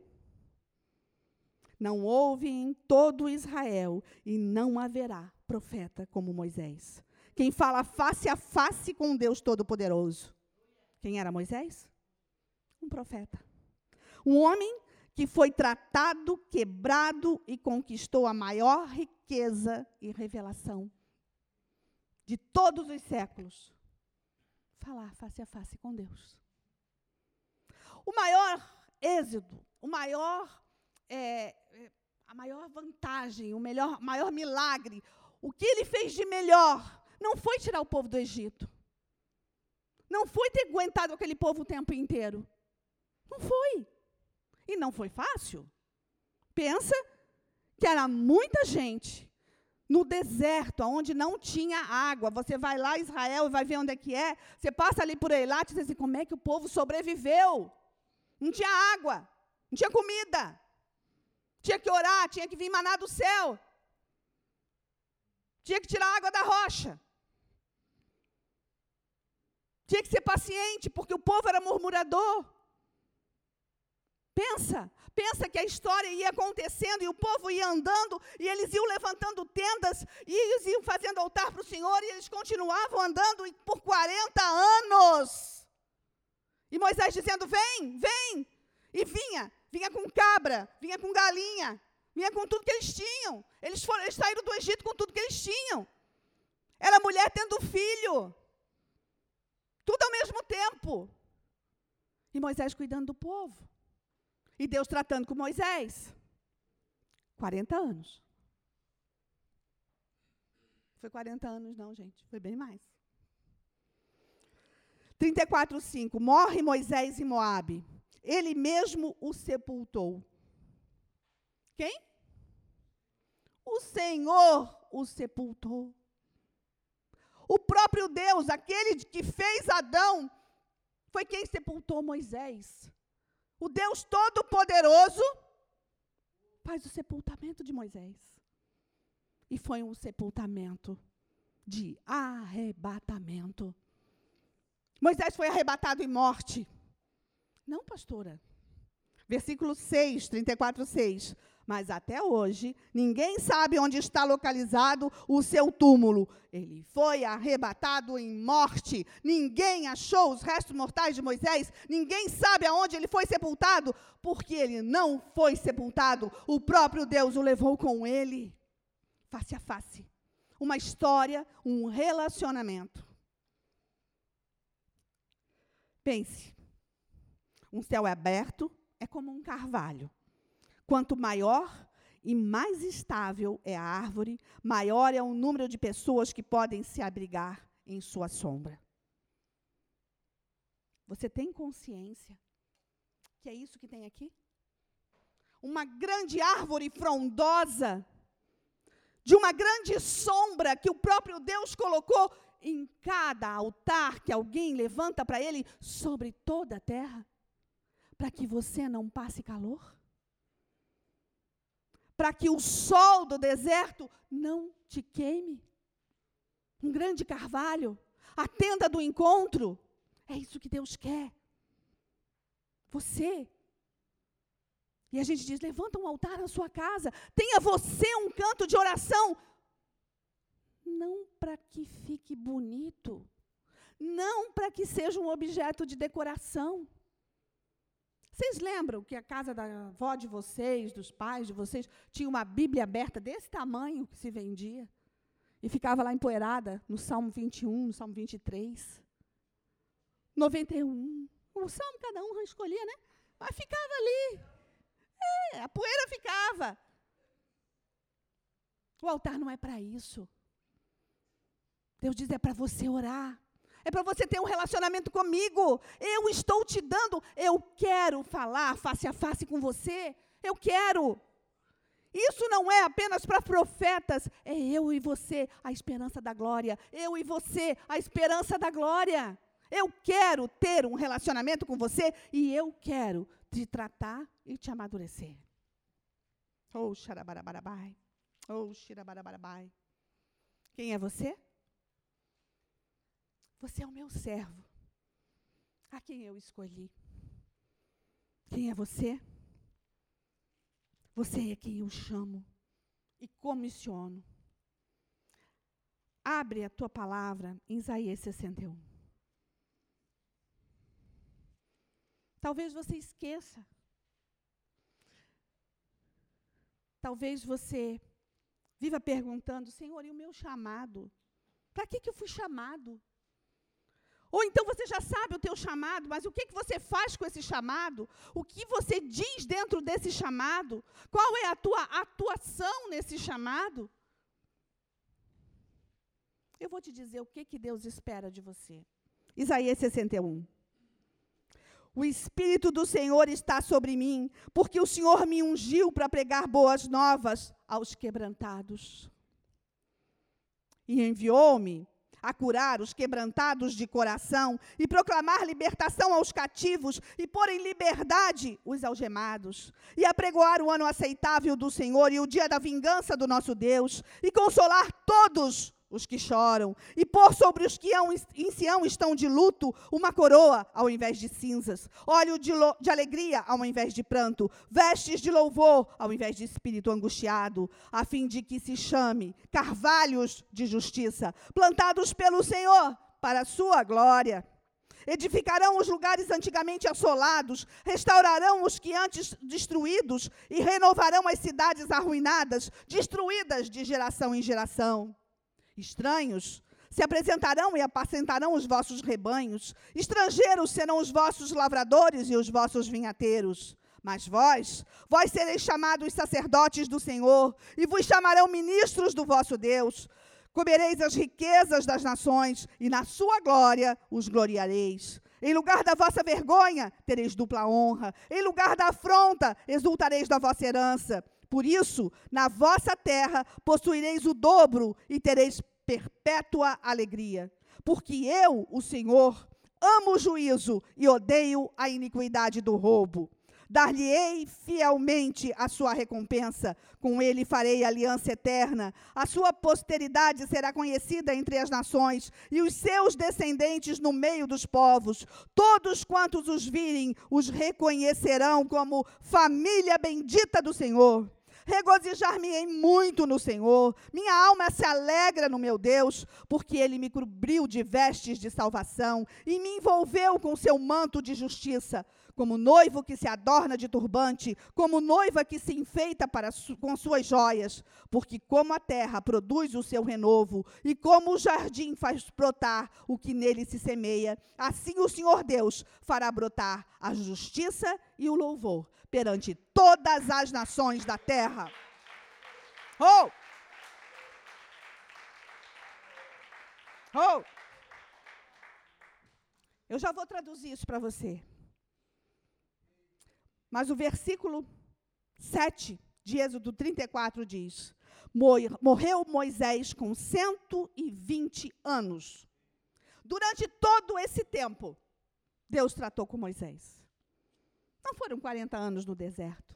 Não houve em todo Israel e não haverá profeta como Moisés. Quem fala face a face com Deus Todo-Poderoso. Quem era Moisés? Um profeta. Um homem que foi tratado, quebrado e conquistou a maior riqueza e revelação de todos os séculos. Falar face a face com Deus. O maior êxito, o maior, é, é, a maior vantagem, o melhor, maior milagre, o que ele fez de melhor, não foi tirar o povo do Egito. Não foi ter aguentado aquele povo o tempo inteiro. Não foi. E não foi fácil. Pensa que era muita gente no deserto, onde não tinha água. Você vai lá Israel e vai ver onde é que é. Você passa ali por Eilat e diz assim, como é que o povo sobreviveu? Não tinha água, não tinha comida. Tinha que orar, tinha que vir maná do céu. Tinha que tirar água da rocha. Tinha que ser paciente, porque o povo era murmurador. Pensa, pensa que a história ia acontecendo e o povo ia andando e eles iam levantando tendas e eles iam fazendo altar para o Senhor e eles continuavam andando por 40 anos. E Moisés dizendo: Vem, vem. E vinha, vinha com cabra, vinha com galinha, vinha com tudo que eles tinham. Eles, foram, eles saíram do Egito com tudo que eles tinham. Era mulher tendo filho. Tudo ao mesmo tempo. E Moisés cuidando do povo. E Deus tratando com Moisés. 40 anos. Foi 40 anos, não, gente. Foi bem mais. 34, 5. Morre Moisés em Moabe. Ele mesmo o sepultou. Quem? O Senhor o sepultou. O próprio Deus, aquele que fez Adão, foi quem sepultou Moisés. O Deus Todo-Poderoso faz o sepultamento de Moisés. E foi um sepultamento de arrebatamento. Moisés foi arrebatado em morte. Não, pastora. Versículo 6, 34, 6. Mas até hoje, ninguém sabe onde está localizado o seu túmulo. Ele foi arrebatado em morte. Ninguém achou os restos mortais de Moisés. Ninguém sabe aonde ele foi sepultado, porque ele não foi sepultado. O próprio Deus o levou com ele, face a face. Uma história, um relacionamento. Pense: um céu aberto é como um carvalho Quanto maior e mais estável é a árvore, maior é o número de pessoas que podem se abrigar em sua sombra. Você tem consciência que é isso que tem aqui? Uma grande árvore frondosa, de uma grande sombra que o próprio Deus colocou em cada altar que alguém levanta para ele sobre toda a terra, para que você não passe calor para que o sol do deserto não te queime. Um grande carvalho, a tenda do encontro. É isso que Deus quer. Você. E a gente diz: levanta um altar na sua casa, tenha você um canto de oração. Não para que fique bonito, não para que seja um objeto de decoração. Vocês lembram que a casa da avó de vocês, dos pais de vocês, tinha uma Bíblia aberta desse tamanho que se vendia? E ficava lá empoeirada, no Salmo 21, no Salmo 23. 91. O salmo cada um escolhia, né? Mas ficava ali. É, a poeira ficava. O altar não é para isso. Deus diz: é para você orar é para você ter um relacionamento comigo. Eu estou te dando, eu quero falar face a face com você. Eu quero. Isso não é apenas para profetas, é eu e você, a esperança da glória. Eu e você, a esperança da glória. Eu quero ter um relacionamento com você e eu quero te tratar e te amadurecer. Oh, xarabarabai. Oh, xirabarabai. Quem é você? Você é o meu servo, a quem eu escolhi. Quem é você? Você é quem eu chamo e comissiono. Abre a tua palavra em Isaías 61. Talvez você esqueça. Talvez você viva perguntando, Senhor, e o meu chamado? Para que, que eu fui chamado? Ou então você já sabe o teu chamado, mas o que, que você faz com esse chamado? O que você diz dentro desse chamado? Qual é a tua atuação nesse chamado? Eu vou te dizer o que, que Deus espera de você. Isaías 61. O Espírito do Senhor está sobre mim, porque o Senhor me ungiu para pregar boas novas aos quebrantados. E enviou-me a curar os quebrantados de coração e proclamar libertação aos cativos e pôr em liberdade os algemados, e apregoar o ano aceitável do Senhor e o dia da vingança do nosso Deus, e consolar todos os que choram, e pôr sobre os que em Sião estão de luto uma coroa ao invés de cinzas, óleo de, de, alegria ao invés de pranto, vestes de louvor ao invés de espírito angustiado, a fim de que se chame carvalhos de justiça, plantados pelo Senhor para a sua glória. Edificarão os lugares antigamente assolados, restaurarão os que antes destruídos e renovarão as cidades arruinadas, destruídas de geração em geração. Estranhos se apresentarão e apacentarão os vossos rebanhos, estrangeiros serão os vossos lavradores e os vossos vinhateiros. Mas vós, vós sereis chamados sacerdotes do Senhor, e vos chamarão ministros do vosso Deus. Comereis as riquezas das nações, e na sua glória os gloriareis. Em lugar da vossa vergonha, tereis dupla honra. Em lugar da afronta, exultareis da vossa herança. Por isso, na vossa terra possuireis o dobro e tereis perpétua alegria. Porque eu, o Senhor, amo o juízo e odeio a iniquidade do roubo. Dar-lhe-ei fielmente a sua recompensa, com ele farei aliança eterna. A sua posteridade será conhecida entre as nações, e os seus descendentes no meio dos povos. Todos quantos os virem, os reconhecerão como família bendita do Senhor. Regozijar-me-ei muito no Senhor. Minha alma se alegra no meu Deus, porque ele me cobriu de vestes de salvação e me envolveu com seu manto de justiça. Como noivo que se adorna de turbante, como noiva que se enfeita para com suas joias, porque como a terra produz o seu renovo e como o jardim faz brotar o que nele se semeia, assim o Senhor Deus fará brotar a justiça e o louvor perante todas as nações da terra. Oh! Oh! Eu já vou traduzir isso para você. Mas o versículo 7 de Êxodo 34 diz: Morreu Moisés com 120 anos. Durante todo esse tempo, Deus tratou com Moisés. Não foram 40 anos no deserto.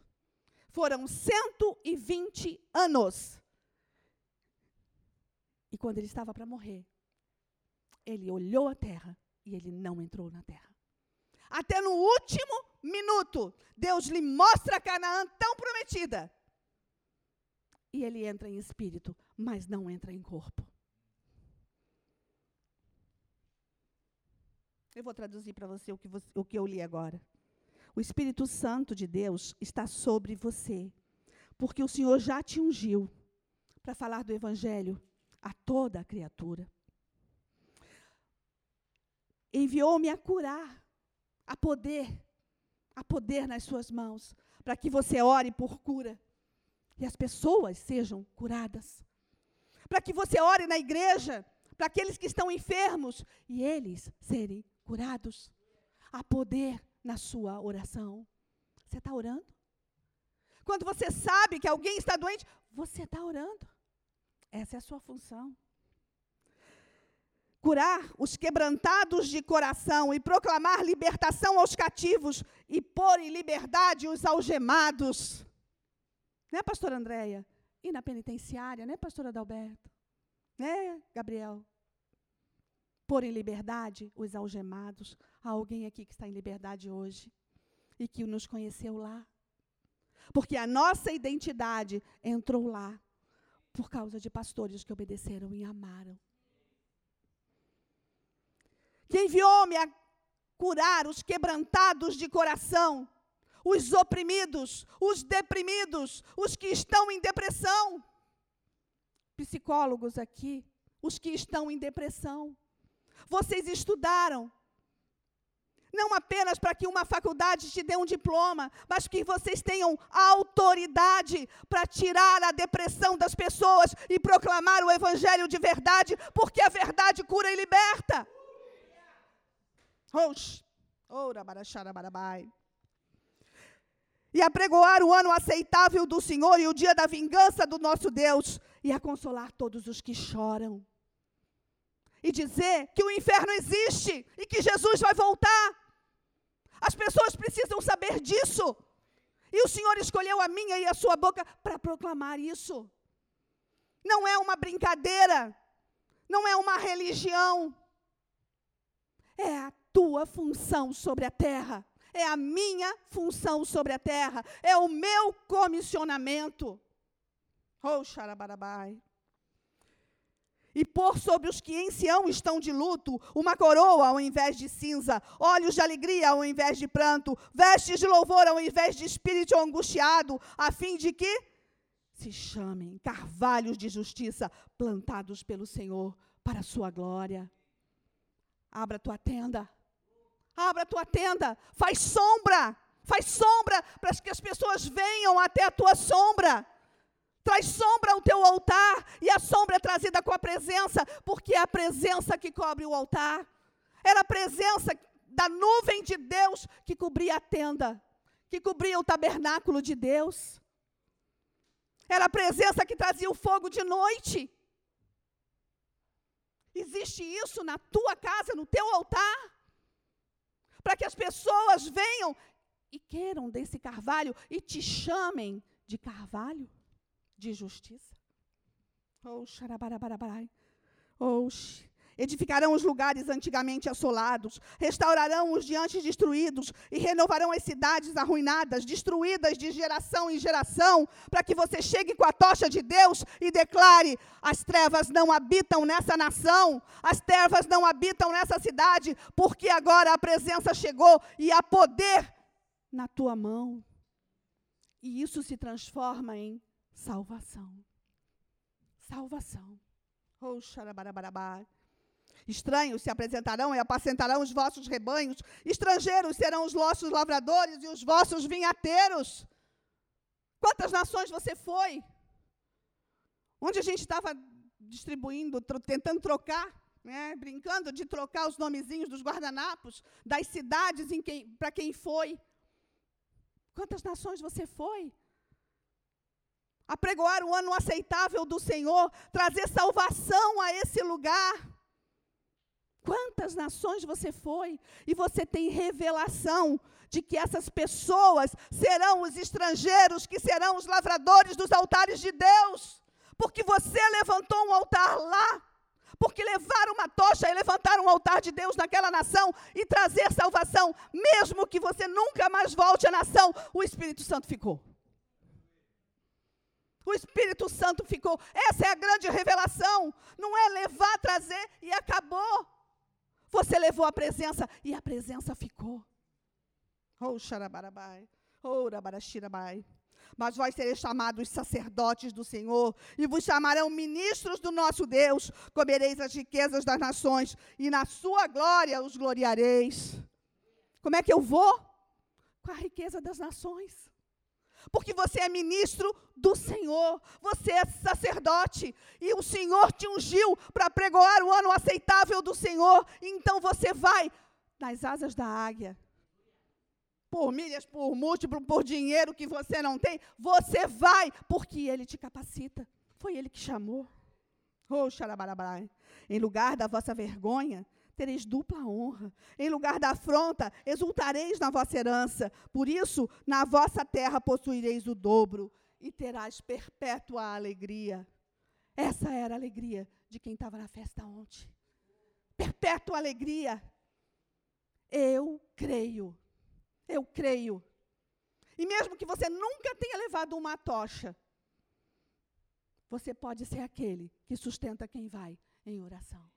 Foram 120 anos. E quando ele estava para morrer, ele olhou a terra e ele não entrou na terra. Até no último minuto, Deus lhe mostra Canaã tão prometida. E ele entra em espírito, mas não entra em corpo. Eu vou traduzir para você o você o que eu li agora. O Espírito Santo de Deus está sobre você, porque o Senhor já te ungiu para falar do Evangelho a toda a criatura. Enviou-me a curar Há poder, há poder nas suas mãos para que você ore por cura e as pessoas sejam curadas. Para que você ore na igreja para aqueles que estão enfermos e eles serem curados. Há poder na sua oração. Você está orando? Quando você sabe que alguém está doente, você está orando. Essa é a sua função curar os quebrantados de coração e proclamar libertação aos cativos e pôr em liberdade os algemados. Né, pastora Andréia? E na penitenciária, né, pastora Adalberto? Né, Gabriel? Pôr em liberdade os algemados. Há alguém aqui que está em liberdade hoje e que nos conheceu lá. Porque a nossa identidade entrou lá por causa de pastores que obedeceram e amaram que enviou-me a curar os quebrantados de coração, os oprimidos, os deprimidos, os que estão em depressão. Psicólogos aqui, os que estão em depressão. Vocês estudaram, não apenas para que uma faculdade te dê um diploma, mas que vocês tenham autoridade para tirar a depressão das pessoas e proclamar o evangelho de verdade, porque a verdade cura e liberta. E apregoar o ano aceitável do Senhor e o dia da vingança do nosso Deus, e a consolar todos os que choram. E dizer que o inferno existe e que Jesus vai voltar. As pessoas precisam saber disso. E o Senhor escolheu a minha e a sua boca para proclamar isso. Não é uma brincadeira, não é uma religião, é a tua função sobre a terra, é a minha função sobre a terra, é o meu comissionamento. Oh, xarabarabai. E pôr sobre os que em Sião estão de luto uma coroa ao invés de cinza, olhos de alegria ao invés de pranto, vestes de louvor ao invés de espírito angustiado, a fim de que se chamem carvalhos de justiça plantados pelo Senhor para a sua glória. Abra tua tenda. Abra tua tenda, faz sombra, faz sombra para que as pessoas venham até a tua sombra. Traz sombra ao teu altar, e a sombra é trazida com a presença, porque é a presença que cobre o altar. Era a presença da nuvem de Deus que cobria a tenda, que cobria o tabernáculo de Deus. Era a presença que trazia o fogo de noite. Existe isso na tua casa, no teu altar? para que as pessoas venham e queiram desse carvalho e te chamem de carvalho de justiça. Oh, xarabarabarai. Edificarão os lugares antigamente assolados, restaurarão os diante destruídos e renovarão as cidades arruinadas, destruídas de geração em geração, para que você chegue com a tocha de Deus e declare: as trevas não habitam nessa nação, as trevas não habitam nessa cidade, porque agora a presença chegou e há poder na tua mão. E isso se transforma em salvação. Salvação. Oh. Estranhos se apresentarão e apacentarão os vossos rebanhos, estrangeiros serão os vossos lavradores e os vossos vinhateiros. Quantas nações você foi? Onde a gente estava distribuindo, tro tentando trocar, né, brincando de trocar os nomezinhos dos guardanapos, das cidades para quem foi. Quantas nações você foi? Apregoar o ano aceitável do Senhor, trazer salvação a esse lugar. Quantas nações você foi e você tem revelação de que essas pessoas serão os estrangeiros que serão os lavradores dos altares de Deus, porque você levantou um altar lá, porque levar uma tocha e levantar um altar de Deus naquela nação e trazer salvação, mesmo que você nunca mais volte à nação, o Espírito Santo ficou. Espírito Santo ficou. Essa é a grande revelação. Não é levar, trazer e acabou. Você levou a presença e a presença ficou. Oh, xarabarabai. Oh, rabarashirabai. Mas vós sereis chamados sacerdotes do Senhor, e vos chamarão ministros do nosso Deus. Comereis as riquezas das nações, e na sua glória os gloriareis. Como é que eu vou? Com a riqueza das nações porque você é ministro do Senhor, você é sacerdote, e o Senhor te ungiu para pregoar o ano aceitável do Senhor, então você vai nas asas da águia. Por milhas, por múltiplo, por dinheiro que você não tem, você vai, porque Ele te capacita. Foi Ele que chamou. Oh, xarabarabai. Em lugar da vossa vergonha, tereis dupla honra. Em lugar da afronta, exultareis na vossa herança. Por isso, na vossa terra possuireis o dobro e terás perpétua alegria. Essa era a alegria de quem estava na festa ontem. Perpétua alegria. Eu creio. Eu creio. E mesmo que você nunca tenha levado uma tocha, você pode ser aquele que sustenta quem vai em oração.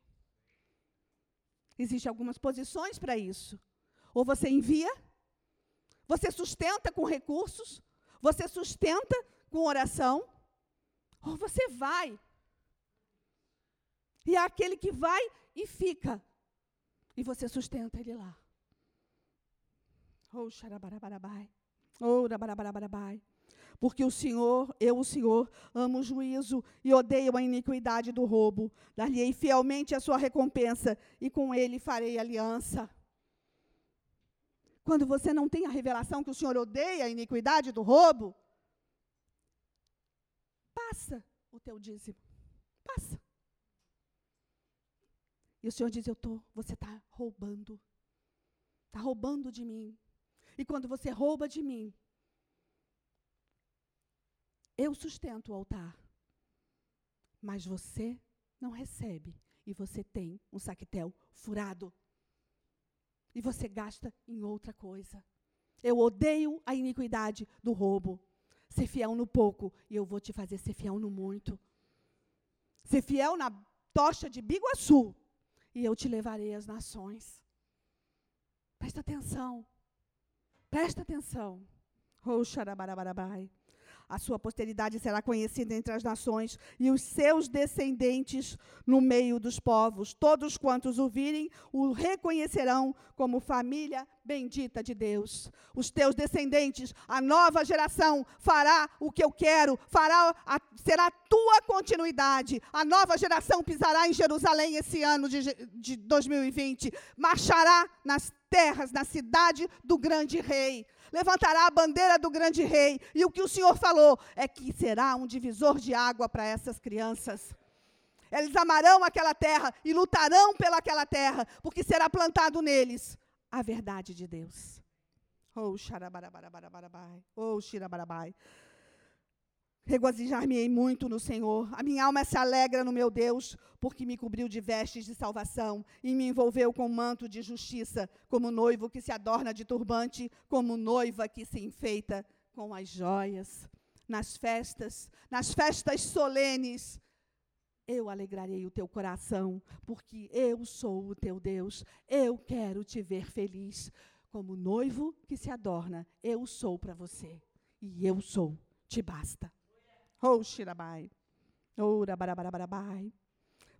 Existem algumas posições para isso. Ou você envia, você sustenta com recursos, você sustenta com oração, ou você vai. E é aquele que vai e fica. E você sustenta ele lá. Oh, xarabarabai. Oh, rabarabarabai. Porque o Senhor, eu, o Senhor, amo o juízo e odeio a iniquidade do roubo. Dar-lhe fielmente a sua recompensa e com ele farei aliança. Quando você não tem a revelação que o Senhor odeia a iniquidade do roubo, passa o teu dízimo. Passa. E o Senhor diz: Eu tô, você está roubando. Está roubando de mim. E quando você rouba de mim, eu sustento o altar. Mas você não recebe. E você tem um saquetel furado. E você gasta em outra coisa. Eu odeio a iniquidade do roubo. Ser fiel no pouco e eu vou te fazer ser fiel no muito. Ser fiel na tocha de Biguaçu e eu te levarei às nações. Presta atenção. Presta atenção. Oh. A sua posteridade será conhecida entre as nações e os seus descendentes no meio dos povos. Todos quantos o virem o reconhecerão como família bendita de Deus. Os teus descendentes, a nova geração, fará o que eu quero, fará a, será a tua continuidade. A nova geração pisará em Jerusalém esse ano de, de 2020, marchará nas terras, na cidade do grande rei levantará a bandeira do grande rei. E o que o Senhor falou é que será um divisor de água para essas crianças. Eles amarão aquela terra e lutarão pelaquela terra, porque será plantado neles a verdade de Deus. Oh, xarabarabarabai. Oh, xirabarabai. Regozijar-me-ei muito no Senhor. A minha alma se alegra no meu Deus, porque me cobriu de vestes de salvação e me envolveu com manto de justiça, como noivo que se adorna de turbante, como noiva que se enfeita com as joias. Nas festas, nas festas solenes, eu alegrarei o teu coração, porque eu sou o teu Deus. Eu quero te ver feliz. Como noivo que se adorna, eu sou para você. E eu sou, te basta. Oh, Shirabai. Oh, Rabarabarabai.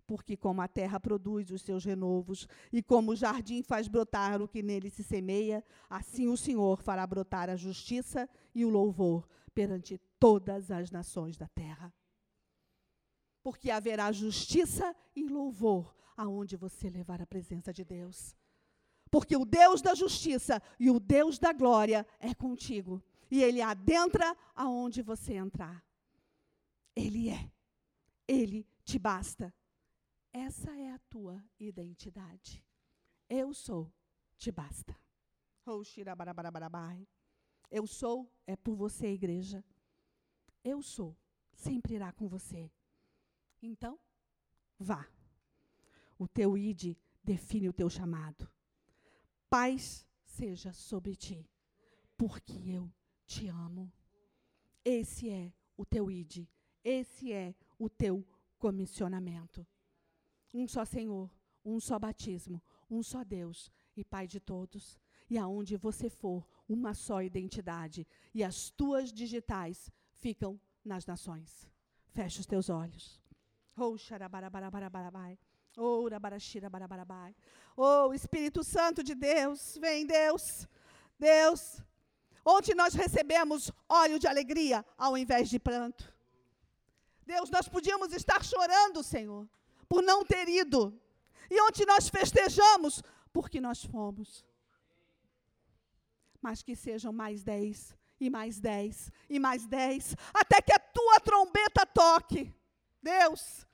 Porque como a terra produz os seus renovos, e como o jardim faz brotar o que nele se semeia, assim o Senhor fará brotar a justiça e o louvor perante todas as nações da terra. Porque haverá justiça e louvor aonde você levar a presença de Deus. Porque o Deus da justiça e o Deus da glória é contigo. E ele adentra aonde você entrar. Ele é. Ele te basta. Essa é a tua identidade. Eu sou, te basta. Oh, Eu sou é por você, igreja. Eu sou, sempre irá com você. Então, vá. O teu ide define o teu chamado. Paz seja sobre ti, porque eu te amo. Esse é o teu ide esse é o teu comissionamento. Um só Senhor, um só batismo, um só Deus e Pai de todos. E aonde você for, uma só identidade. E as tuas digitais ficam nas nações. Fecha os teus olhos. Oh, xarabarabarabai. Oh, rabarashirabarabai. Oh, Espírito Santo de Deus, vem Deus. Deus, onde nós recebemos óleo de alegria ao invés de pranto. Deus, nós podíamos estar chorando, Senhor, por não ter ido. E onde nós festejamos, porque nós fomos. Mas que sejam mais dez, e mais dez, e mais dez, até que a tua trombeta toque. Deus,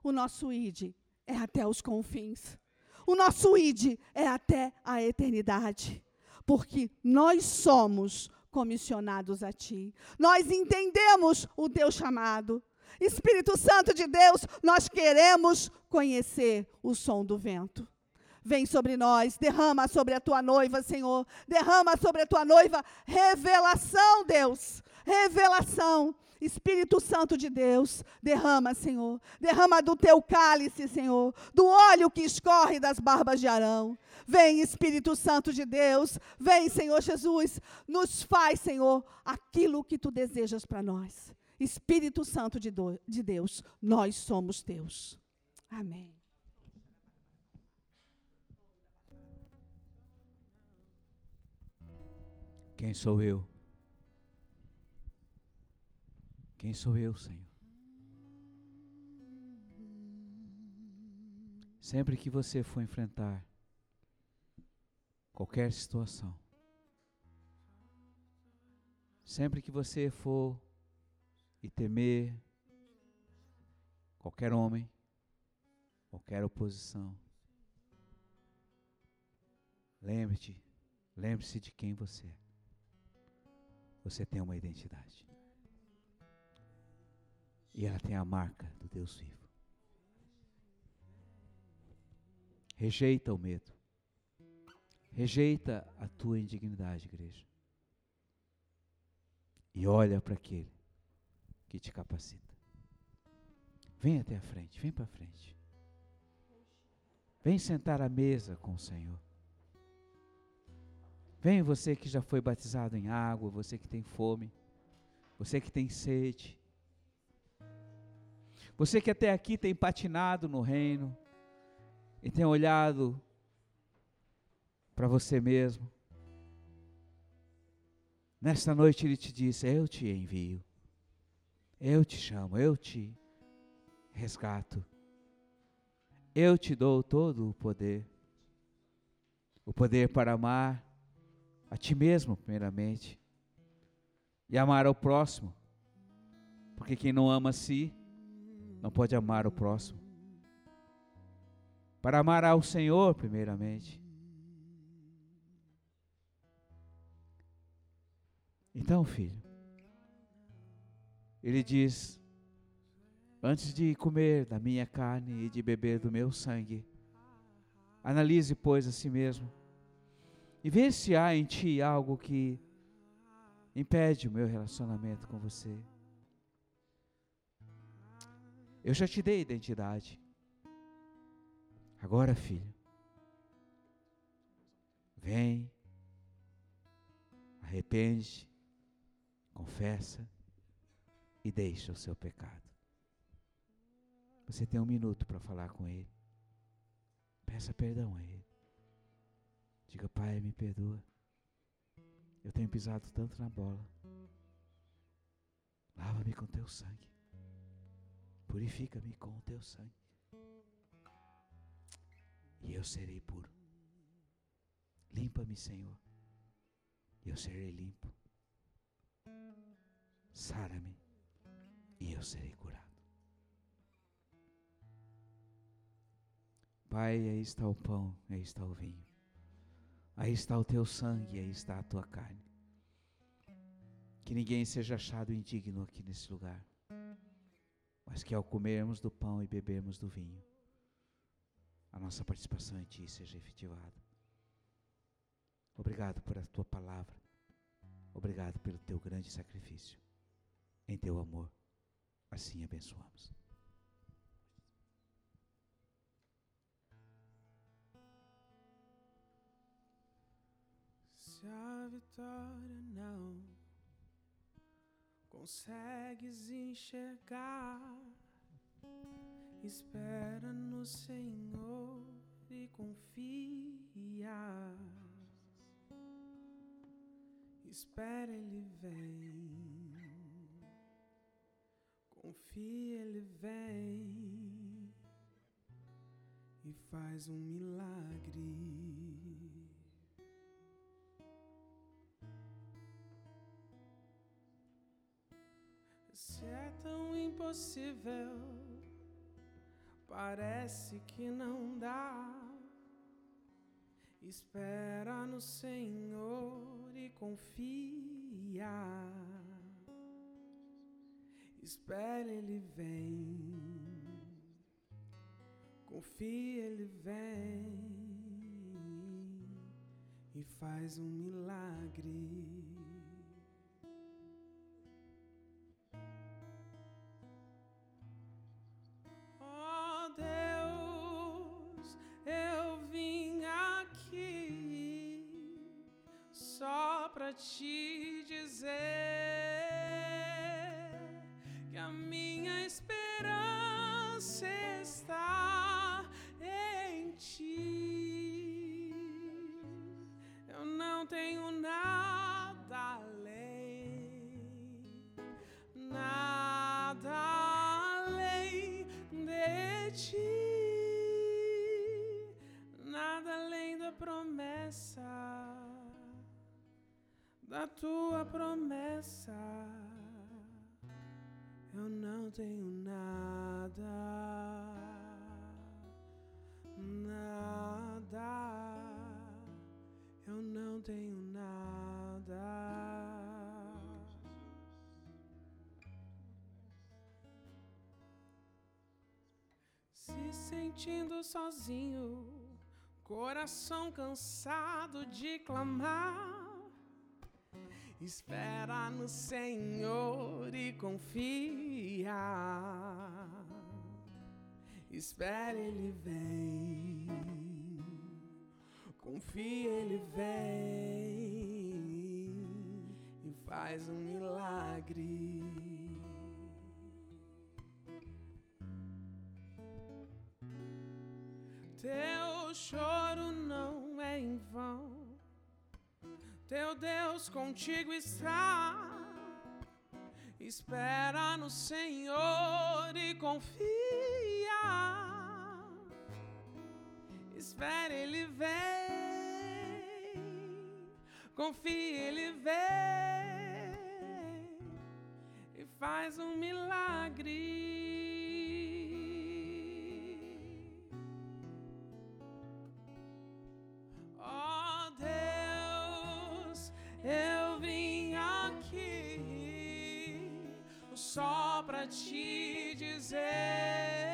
o nosso id é até os confins. O nosso id é até a eternidade. Porque nós somos comissionados a ti. Nós entendemos o teu chamado. Espírito Santo de Deus, nós queremos conhecer o som do vento. Vem sobre nós, derrama sobre a tua noiva, Senhor. Derrama sobre a tua noiva revelação, Deus. Revelação. Espírito Santo de Deus, derrama, Senhor. Derrama do teu cálice, Senhor. Do óleo que escorre das barbas de Arão. Vem, Espírito Santo de Deus. Vem, Senhor Jesus. Nos faz, Senhor, aquilo que tu desejas para nós. Espírito Santo de, do, de Deus, nós somos teus. Amém. Quem sou eu? Quem sou eu, Senhor? Sempre que você for enfrentar qualquer situação, sempre que você for e temer qualquer homem, qualquer oposição. Lembre-te, lembre-se de quem você é. Você tem uma identidade. E ela tem a marca do Deus vivo. Rejeita o medo. Rejeita a tua indignidade, igreja. E olha para aquele que te capacita. Vem até a frente, vem para frente. Vem sentar à mesa com o Senhor. Vem você que já foi batizado em água, você que tem fome, você que tem sede. Você que até aqui tem patinado no reino e tem olhado para você mesmo. Nesta noite ele te disse: Eu te envio. Eu te chamo, eu te resgato. Eu te dou todo o poder. O poder para amar a ti mesmo, primeiramente, e amar ao próximo. Porque quem não ama a si, não pode amar o próximo. Para amar ao Senhor, primeiramente. Então, filho, ele diz: Antes de comer da minha carne e de beber do meu sangue, analise, pois, a si mesmo e vê se há em ti algo que impede o meu relacionamento com você. Eu já te dei identidade. Agora, filho, vem, arrepende, confessa e deixa o seu pecado. Você tem um minuto para falar com Ele. Peça perdão a Ele. Diga, Pai, me perdoa. Eu tenho pisado tanto na bola. Lava-me com teu sangue. Purifica-me com o teu sangue. E eu serei puro. Limpa-me, Senhor. E eu serei limpo. Sara-me. E eu serei curado. Pai, aí está o pão, aí está o vinho. Aí está o teu sangue, aí está a tua carne. Que ninguém seja achado indigno aqui nesse lugar mas que ao comermos do pão e bebermos do vinho, a nossa participação em Ti seja efetivada. Obrigado por a Tua palavra. Obrigado pelo Teu grande sacrifício. Em Teu amor, assim abençoamos. Se a vitória não consegues enxergar. Espera no Senhor e confia. Espera, Ele vem. Confia, Ele vem e faz um milagre. Se é tão impossível, parece que não dá. Espera no Senhor e confia. Espera, Ele vem. Confia, Ele vem e faz um milagre. para te dizer que a minha esperança está em ti. Eu não tenho nada tenho nada, nada. Eu não tenho nada. Se sentindo sozinho, coração cansado de clamar Espera no Senhor e confia. Espera, Ele vem. Confia, Ele vem e faz um milagre. Teu choro não é em vão teu Deus contigo está. Espera no Senhor e confia. Espera, Ele vem. Confia, Ele vem. E faz um milagre. Te dizer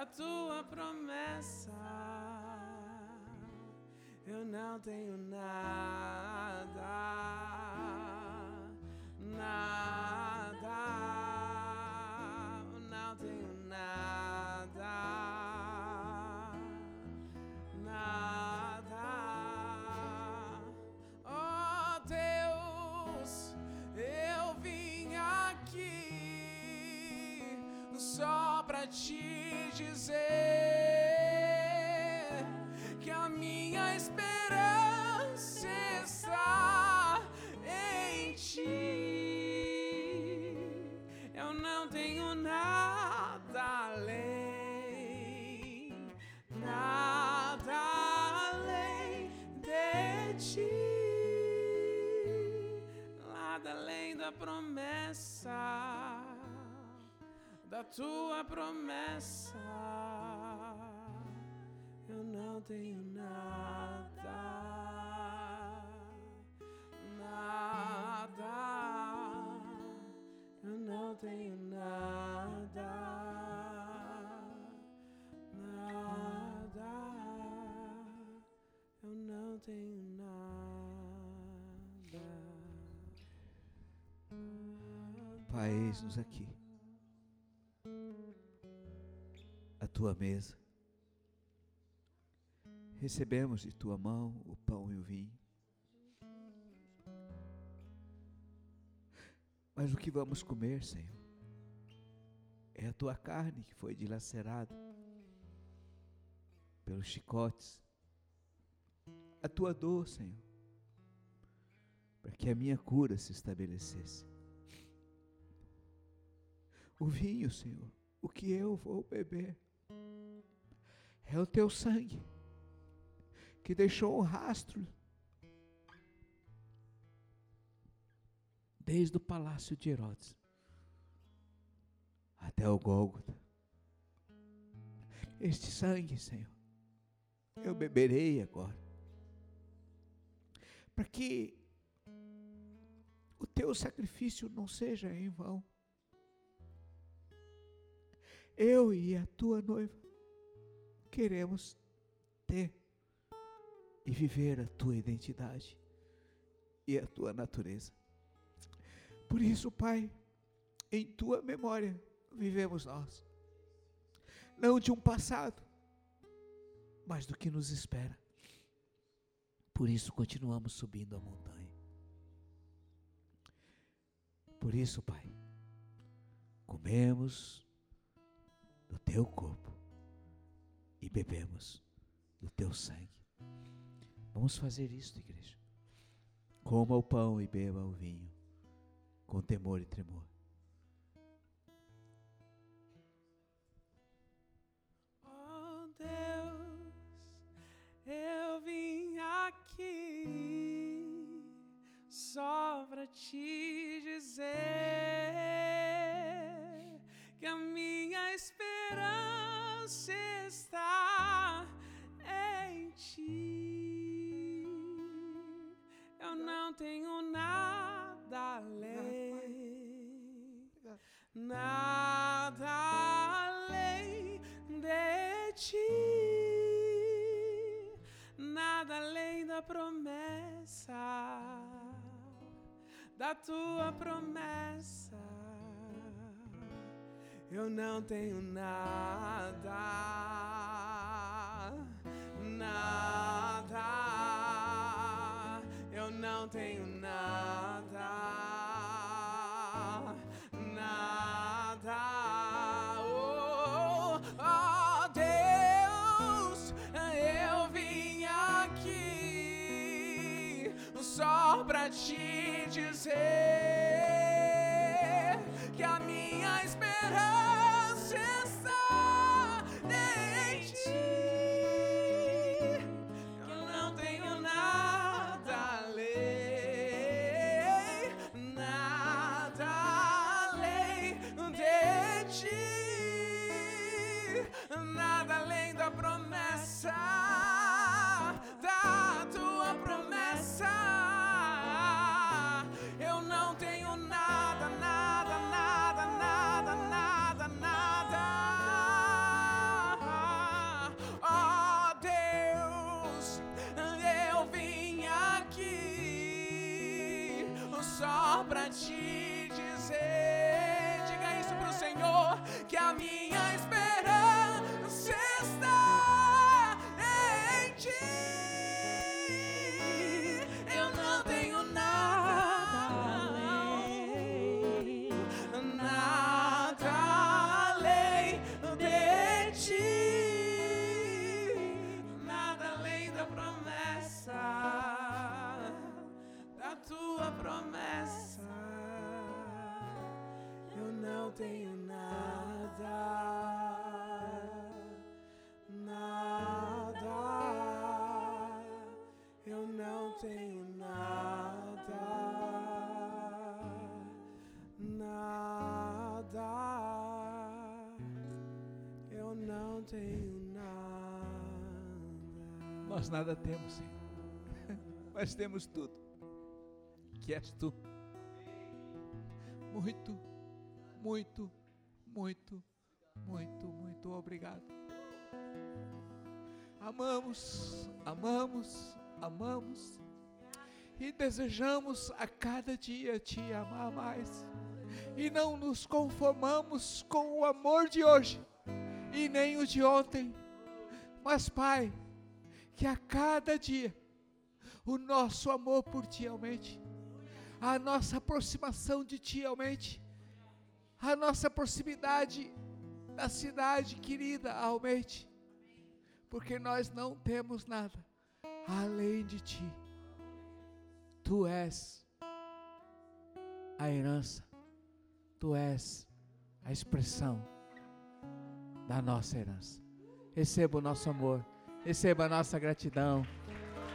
da tua promessa. Eu não tenho nada, nada, não tenho nada, nada. Oh Deus, eu vim aqui só pra dizer que a minha esperança está em ti. Eu não tenho nada além, nada além de ti, nada além da promessa, da tua promessa. Eu não tenho nada, nada. Eu não tenho nada, nada. Eu não tenho nada. Pai, eis-nos aqui. Tua mesa. Recebemos de tua mão o pão e o vinho. Mas o que vamos comer, Senhor? É a tua carne que foi dilacerada pelos chicotes. A tua dor, Senhor, para que a minha cura se estabelecesse. O vinho, Senhor, o que eu vou beber, é o teu sangue que deixou um rastro desde o palácio de Herodes até o Gólgota. Este sangue, Senhor, eu beberei agora, para que o teu sacrifício não seja em vão. Eu e a tua noiva queremos ter e viver a tua identidade e a tua natureza. Por isso, Pai, em tua memória vivemos nós, não de um passado, mas do que nos espera. Por isso continuamos subindo a montanha. Por isso, Pai, comemos do teu corpo e bebemos do teu sangue. Vamos fazer isto, igreja. Coma o pão e beba o vinho, com temor e tremor. Oh Deus, eu vim aqui só pra te dizer que a minha esperança está em ti. Eu não tenho nada além, nada além de ti, nada além da promessa, da tua promessa. Eu não tenho nada, nada. Eu não tenho nada, nada. Oh, oh, Deus, eu vim aqui só pra te dizer Nós nada temos, Senhor. Mas temos tudo. Que és tu. Muito, muito, muito, muito, muito obrigado. Amamos, amamos, amamos e desejamos a cada dia te amar mais. E não nos conformamos com o amor de hoje e nem o de ontem. Mas, Pai, que a cada dia o nosso amor por Ti aumente, a nossa aproximação de Ti aumente, a nossa proximidade da cidade querida aumente, porque nós não temos nada além de Ti. Tu és a herança, Tu és a expressão da nossa herança. Receba o nosso amor, receba a nossa gratidão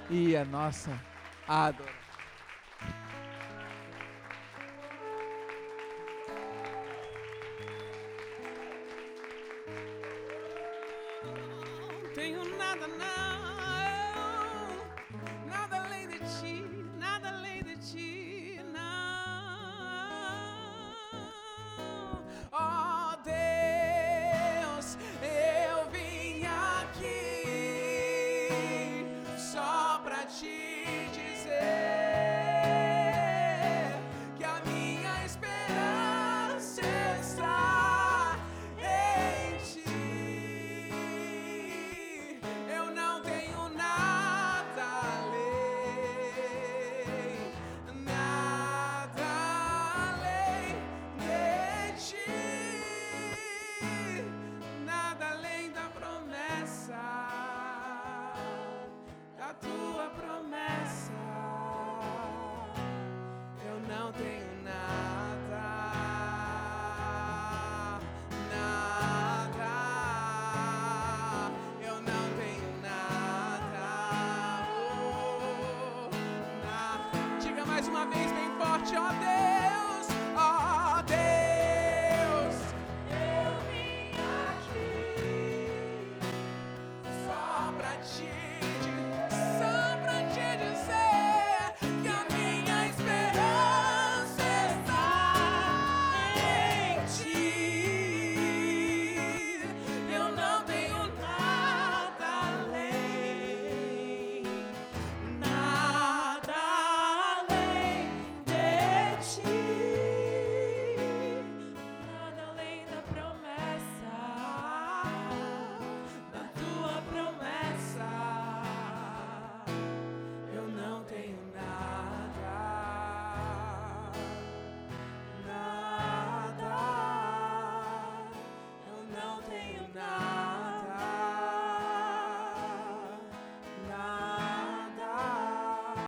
e a nossa adoração.